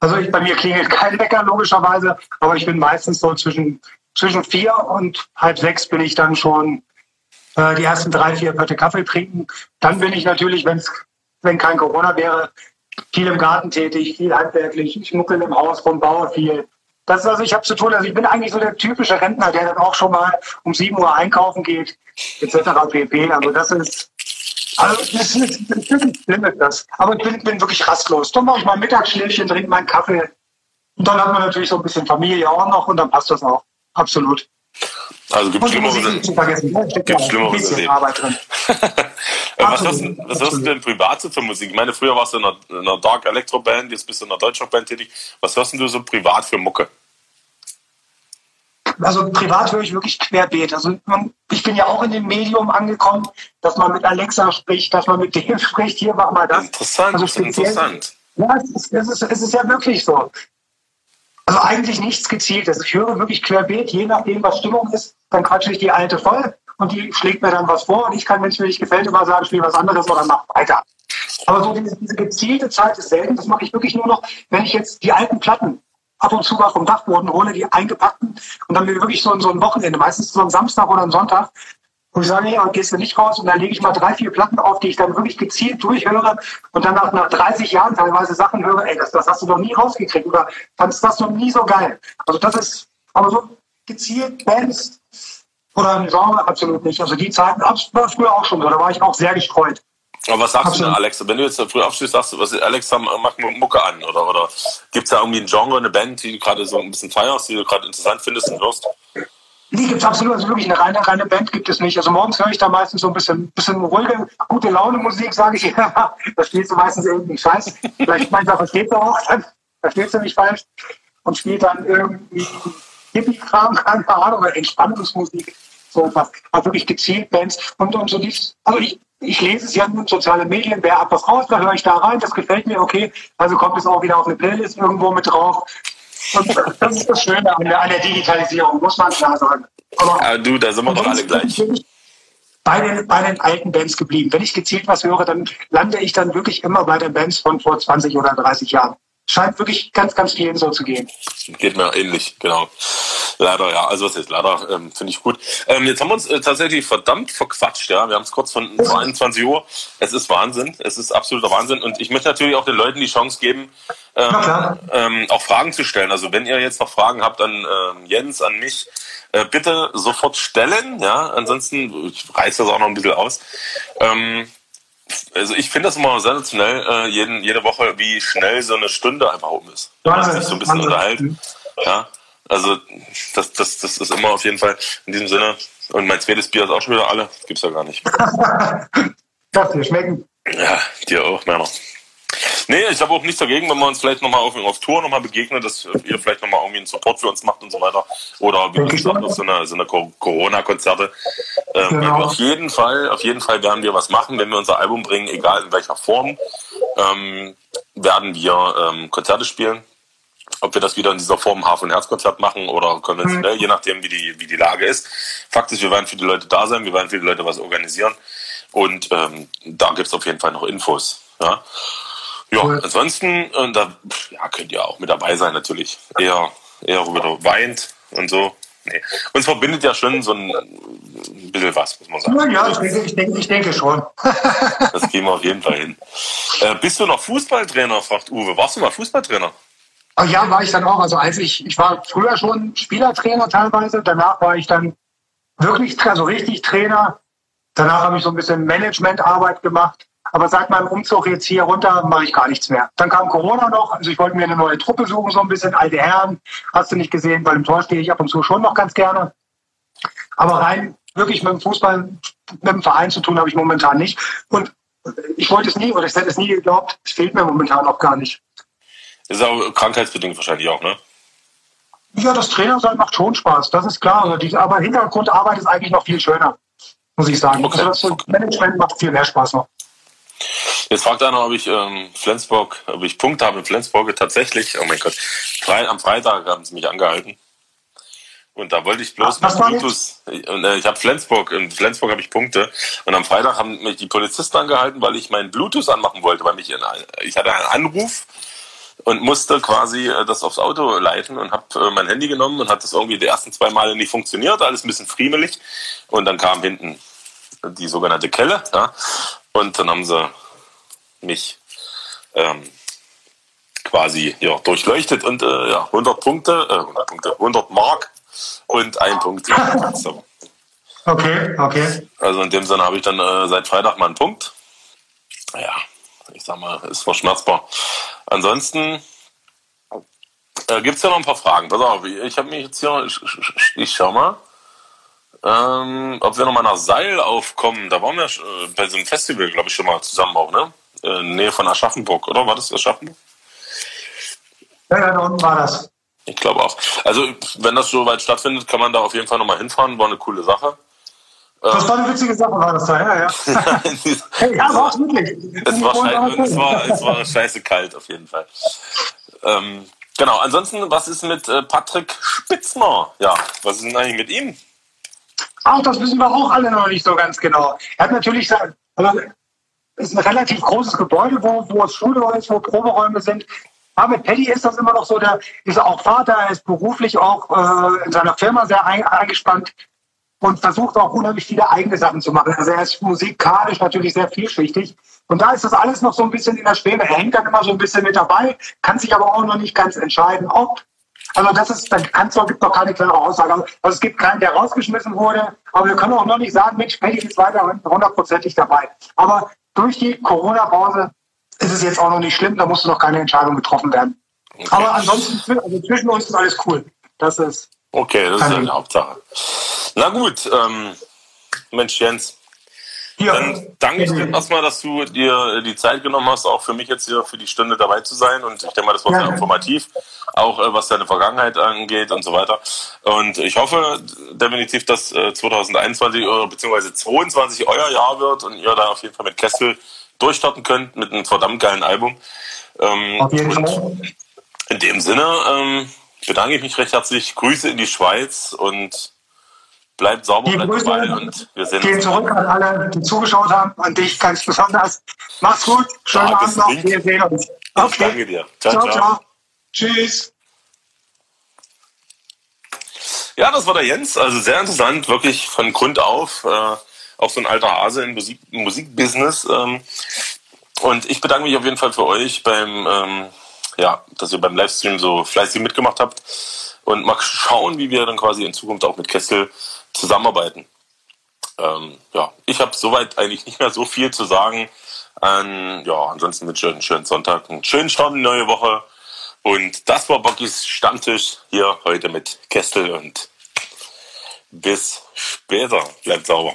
Also ich, bei mir klingelt kein Wecker, logischerweise, aber ich bin meistens so zwischen, zwischen vier und halb sechs bin ich dann schon äh, die ersten drei, vier Pötte Kaffee trinken. Dann bin ich natürlich, wenn's, wenn kein Corona wäre, viel im Garten tätig, viel handwerklich. Ich muckel im Haus rum, baue viel. Das ist also, ich habe zu tun. Also ich bin eigentlich so der typische Rentner, der dann auch schon mal um 7 Uhr einkaufen geht, etc. pp. Also das ist, also das ist, das ist schlimm das. Aber ich bin, bin wirklich rastlos. Dann mache ich mal ein Mittagsschläfchen, trinke meinen Kaffee. Und dann hat man natürlich so ein bisschen Familie auch noch und dann passt das auch. Absolut. Also gibt ein Schlimmeres Leben. Arbeit drin. Äh, was, hörst, du- was hörst du denn privat so für Musik? Ich meine, früher warst du in einer, in einer Dark Electro Band, jetzt bist du in einer Deutschrock-Band tätig. Was hörst denn du so privat für Mucke? Also privat höre ich wirklich querbeet. Also man, ich bin ja auch in dem Medium angekommen, dass man mit Alexa spricht, dass man mit dem spricht, hier mach mal das. Interessant, Also das ist speziell- interessant. Ja, es ist, es, ist, es ist ja wirklich so. Also eigentlich nichts gezieltes. Ich höre wirklich querbeet, je nachdem, was Stimmung ist, dann quatsche ich die alte voll und die schlägt mir dann was vor und ich kann, wenn es mir nicht gefällt, immer sagen, spiel was anderes oder mach weiter. Aber so diese, diese gezielte Zeit ist selten. Das mache ich wirklich nur noch, wenn ich jetzt die alten Platten ab und zu mal vom Dachboden hole, die eingepackten und dann wirklich so, so ein Wochenende, meistens so ein Samstag oder ein Sonntag, wo ich sage, ja, gehst du nicht raus und dann lege ich mal drei, vier Platten auf, die ich dann wirklich gezielt durchhöre und dann nach, nach 30 Jahren teilweise Sachen höre, ey, das, das hast du noch nie rausgekriegt oder fandest das noch nie so geil. Also das ist, aber so gezielt Bands oder ein Genre absolut nicht. Also die Zeiten war früher auch schon so, da war ich auch sehr gestreut. Aber was sagst du denn. Alex? Wenn du jetzt früh aufstehst, sagst du, was, Alex, mach Mucke an. Oder, oder gibt es da irgendwie ein Genre, eine Band, die du gerade so ein bisschen feierst, die du gerade interessant findest und hörst? Nee, gibt's absolut, also wirklich eine reine, reine Band gibt es nicht. Also morgens höre ich da meistens so ein bisschen, bisschen ruhige, gute Laune Musik, sage ich immer. Da spielst du meistens irgendwie Scheiß. Vielleicht manchmal versteht du auch, dann verstehst du mich falsch. Und spielt dann irgendwie Hippie-Kram, keine Ahnung, oder Entspannungsmusik. So was. Aber wirklich gezielt Bands. Und, und so dies, also ich, ich lese es ja in sozialen Medien, wer hat was raus, da höre ich da rein, das gefällt mir, okay. Also kommt es auch wieder auf eine Playlist irgendwo mit drauf. Und das ist das Schöne an der, an der Digitalisierung, muss man klar sagen. Aber Ah, du, da sind wir doch alle gleich. Bei den, bei den alten Bands geblieben. Wenn ich gezielt was höre, dann lande ich dann wirklich immer bei den Bands von vor 20 oder 30 Jahren. Scheint wirklich ganz, ganz vielen so zu gehen. Geht mir ähnlich, genau. Leider, ja. Also was ist leider, ähm, finde ich gut. Ähm, jetzt haben wir uns äh, tatsächlich verdammt verquatscht, ja. Wir haben es kurz von vor 21 Uhr. Es ist Wahnsinn. Es ist absoluter Wahnsinn. Und ich möchte natürlich auch den Leuten die Chance geben, ähm, ähm, auch Fragen zu stellen. Also wenn ihr jetzt noch Fragen habt an ähm, Jens, an mich, äh, bitte sofort stellen. Ja, ansonsten ich reiße das auch noch ein bisschen aus. Also ich finde das immer sensationell, äh, jeden, jede Woche, wie schnell so eine Stunde einfach um ist. Wenn man sich so ein bisschen unterhalten. Ja, also das, das, das ist immer auf jeden Fall in diesem Sinne. Und mein zweites Bier ist auch schon wieder alle. Gibt's ja gar nicht. Das wir schmecken. Ja, dir auch, Männer. Nee, ich habe auch nichts dagegen, wenn wir uns vielleicht nochmal auf, auf Tour nochmal begegnen, dass ihr vielleicht nochmal irgendwie einen Support für uns macht und so weiter. Oder wie gesagt, auf so eine, so eine Co- Corona-Konzerte. Ähm, Genau. Auf jeden Fall, auf jeden Fall werden wir was machen, wenn wir unser Album bringen, egal in welcher Form, ähm, werden wir ähm, Konzerte spielen. Ob wir das wieder in dieser Form Hafen- und Herzkonzert machen oder konventionell, je nachdem, wie die, wie die Lage ist. Fakt ist, wir werden für die Leute da sein, wir werden für die Leute was organisieren. Und ähm, da gibt's auf jeden Fall noch Infos. Ja, ja Cool. ansonsten äh, da, ja, könnt ihr auch mit dabei sein, natürlich. Eher, eher wieder weint und so. Nee. Uns verbindet ja schon so ein, ein bisschen was, muss man sagen. Na ja, ich denke, ich denke, ich denke schon. Das gehen wir auf jeden Fall hin. Äh, bist du noch Fußballtrainer, fragt Uwe. Warst du mal Fußballtrainer? Ja, war ich dann auch. Also als ich, ich war früher schon Spielertrainer teilweise, danach war ich dann wirklich, also richtig Trainer. Danach habe ich so ein bisschen Managementarbeit gemacht. Aber seit meinem Umzug jetzt hier runter mache ich gar nichts mehr. Dann kam Corona noch, also ich wollte mir eine neue Truppe suchen, so ein bisschen alte Herren. Hast du nicht gesehen, weil im Tor stehe ich ab und zu schon noch ganz gerne. Aber rein wirklich mit dem Fußball, mit dem Verein zu tun habe ich momentan nicht. Und ich wollte es nie oder ich hätte es nie geglaubt, es fehlt mir momentan auch gar nicht. Ist auch krankheitsbedingt wahrscheinlich auch, ne? Ja, das Trainersein macht schon Spaß, das ist klar. Aber Hintergrundarbeit ist eigentlich noch viel schöner, muss ich sagen. Okay. Also das Management macht viel mehr Spaß noch. Jetzt fragt einer, ob ich ähm, Flensburg, ob ich Punkte habe in Flensburg. Tatsächlich, oh mein Gott, Fre am Freitag haben sie mich angehalten. Und da wollte ich bloß Was mit Bluetooth. Und, äh, ich habe Flensburg, in Flensburg habe ich Punkte. Und am Freitag haben mich die Polizisten angehalten, weil ich meinen Bluetooth anmachen wollte, weil mich in, ich hatte einen Anruf und musste quasi äh, das aufs Auto leiten und habe äh, mein Handy genommen und hat das irgendwie die ersten zwei Male nicht funktioniert, alles ein bisschen friemelig. Und dann kam hinten die sogenannte Kelle, ja, und dann haben sie mich ähm, quasi ja, durchleuchtet und äh, ja, 100 Punkte, äh, 100 Punkte, 100 Mark und ein Punkt. Okay, okay. Also in dem Sinne habe ich dann äh, seit Freitag mal einen Punkt. Ja, ich sag mal, ist verschmerzbar. Ansonsten äh, gibt es ja noch ein paar Fragen. Pass auf, ich habe mich jetzt hier, ich, ich, ich schau mal, ähm, ob wir nochmal nach Seil aufkommen. Da waren wir äh, bei so einem Festival, glaube ich, schon mal zusammen auch, ne? Äh, Nähe von Aschaffenburg, oder? War das Aschaffenburg? Ja, ja, da unten war das. Ich glaube auch. Also, wenn das so weit stattfindet, kann man da auf jeden Fall nochmal hinfahren. War eine coole Sache. Das war eine witzige Sache, war das da, ja, ja. hey, ja, war es wirklich. Es war, scheiße, es, war, es war scheiße kalt, auf jeden Fall. Ähm, genau, ansonsten, was ist mit äh, Patrick Spitzner? Ja, was ist denn eigentlich mit ihm? Ach, das wissen wir auch alle noch nicht so ganz genau. Er hat natürlich, also, ist ein relativ großes Gebäude, wo, wo es Schule ist, wo Proberäume sind. Aber mit Paddy ist das immer noch so, der ist auch Vater, er ist beruflich auch äh, in seiner Firma sehr ein, eingespannt und versucht auch unheimlich viele eigene Sachen zu machen. Also er ist musikalisch natürlich sehr vielschichtig. Und da ist das alles noch so ein bisschen in der Schwebe. Er hängt dann immer so ein bisschen mit dabei, kann sich aber auch noch nicht ganz entscheiden, ob. Also das ist, dann kann zwar gibt noch keine klare Aussage. Also es gibt keinen, der rausgeschmissen wurde, aber wir können auch noch nicht sagen, Mensch, Paddy ist weiter hundertprozentig dabei. Aber durch die Corona-Pause ist es jetzt auch noch nicht schlimm, da musste noch keine Entscheidung getroffen werden. Okay. Aber ansonsten, also zwischen uns ist alles cool. Das ist. Okay, das ist ja die Hauptsache. Na gut, ähm, Mensch Jens, ja. dann danke ich dir erstmal, dass du dir die Zeit genommen hast, auch für mich jetzt hier für die Stunde dabei zu sein. Und ich denke mal, das war ja. sehr informativ, auch äh, was deine Vergangenheit angeht und so weiter. Und ich hoffe definitiv, dass äh, 2021 oder beziehungsweise 2022 euer Jahr wird und ihr da auf jeden Fall mit Kessel durchstarten könnt mit einem verdammt geilen Album. Ähm, auf jeden Fall. In dem Sinne ähm, bedanke ich mich recht herzlich. Grüße in die Schweiz und bleibt sauber, bleibt Grüße dabei und wir sehen gehen uns. zurück an alle, die zugeschaut haben, an dich ganz besonders. Mach's gut, schönen Abend noch, wir sehen uns. Okay. Ich danke dir. Ciao, ciao. ciao. ciao. Tschüss. Ja, das war der Jens. Also sehr interessant, wirklich von Grund auf. Äh, auch so ein alter Hase im, Musik, im Musikbusiness. Ähm, und ich bedanke mich auf jeden Fall für euch beim, ähm, ja, dass ihr beim Livestream so fleißig mitgemacht habt. Und mal schauen, wie wir dann quasi in Zukunft auch mit Kessel zusammenarbeiten. Ähm, ja, ich habe soweit eigentlich nicht mehr so viel zu sagen. Ähm, ja, ansonsten wünsche ich einen schönen Sonntag, einen schönen Start in die neue Woche. Und das war Bockys Stammtisch hier heute mit Kessel und bis später. Bleibt sauber.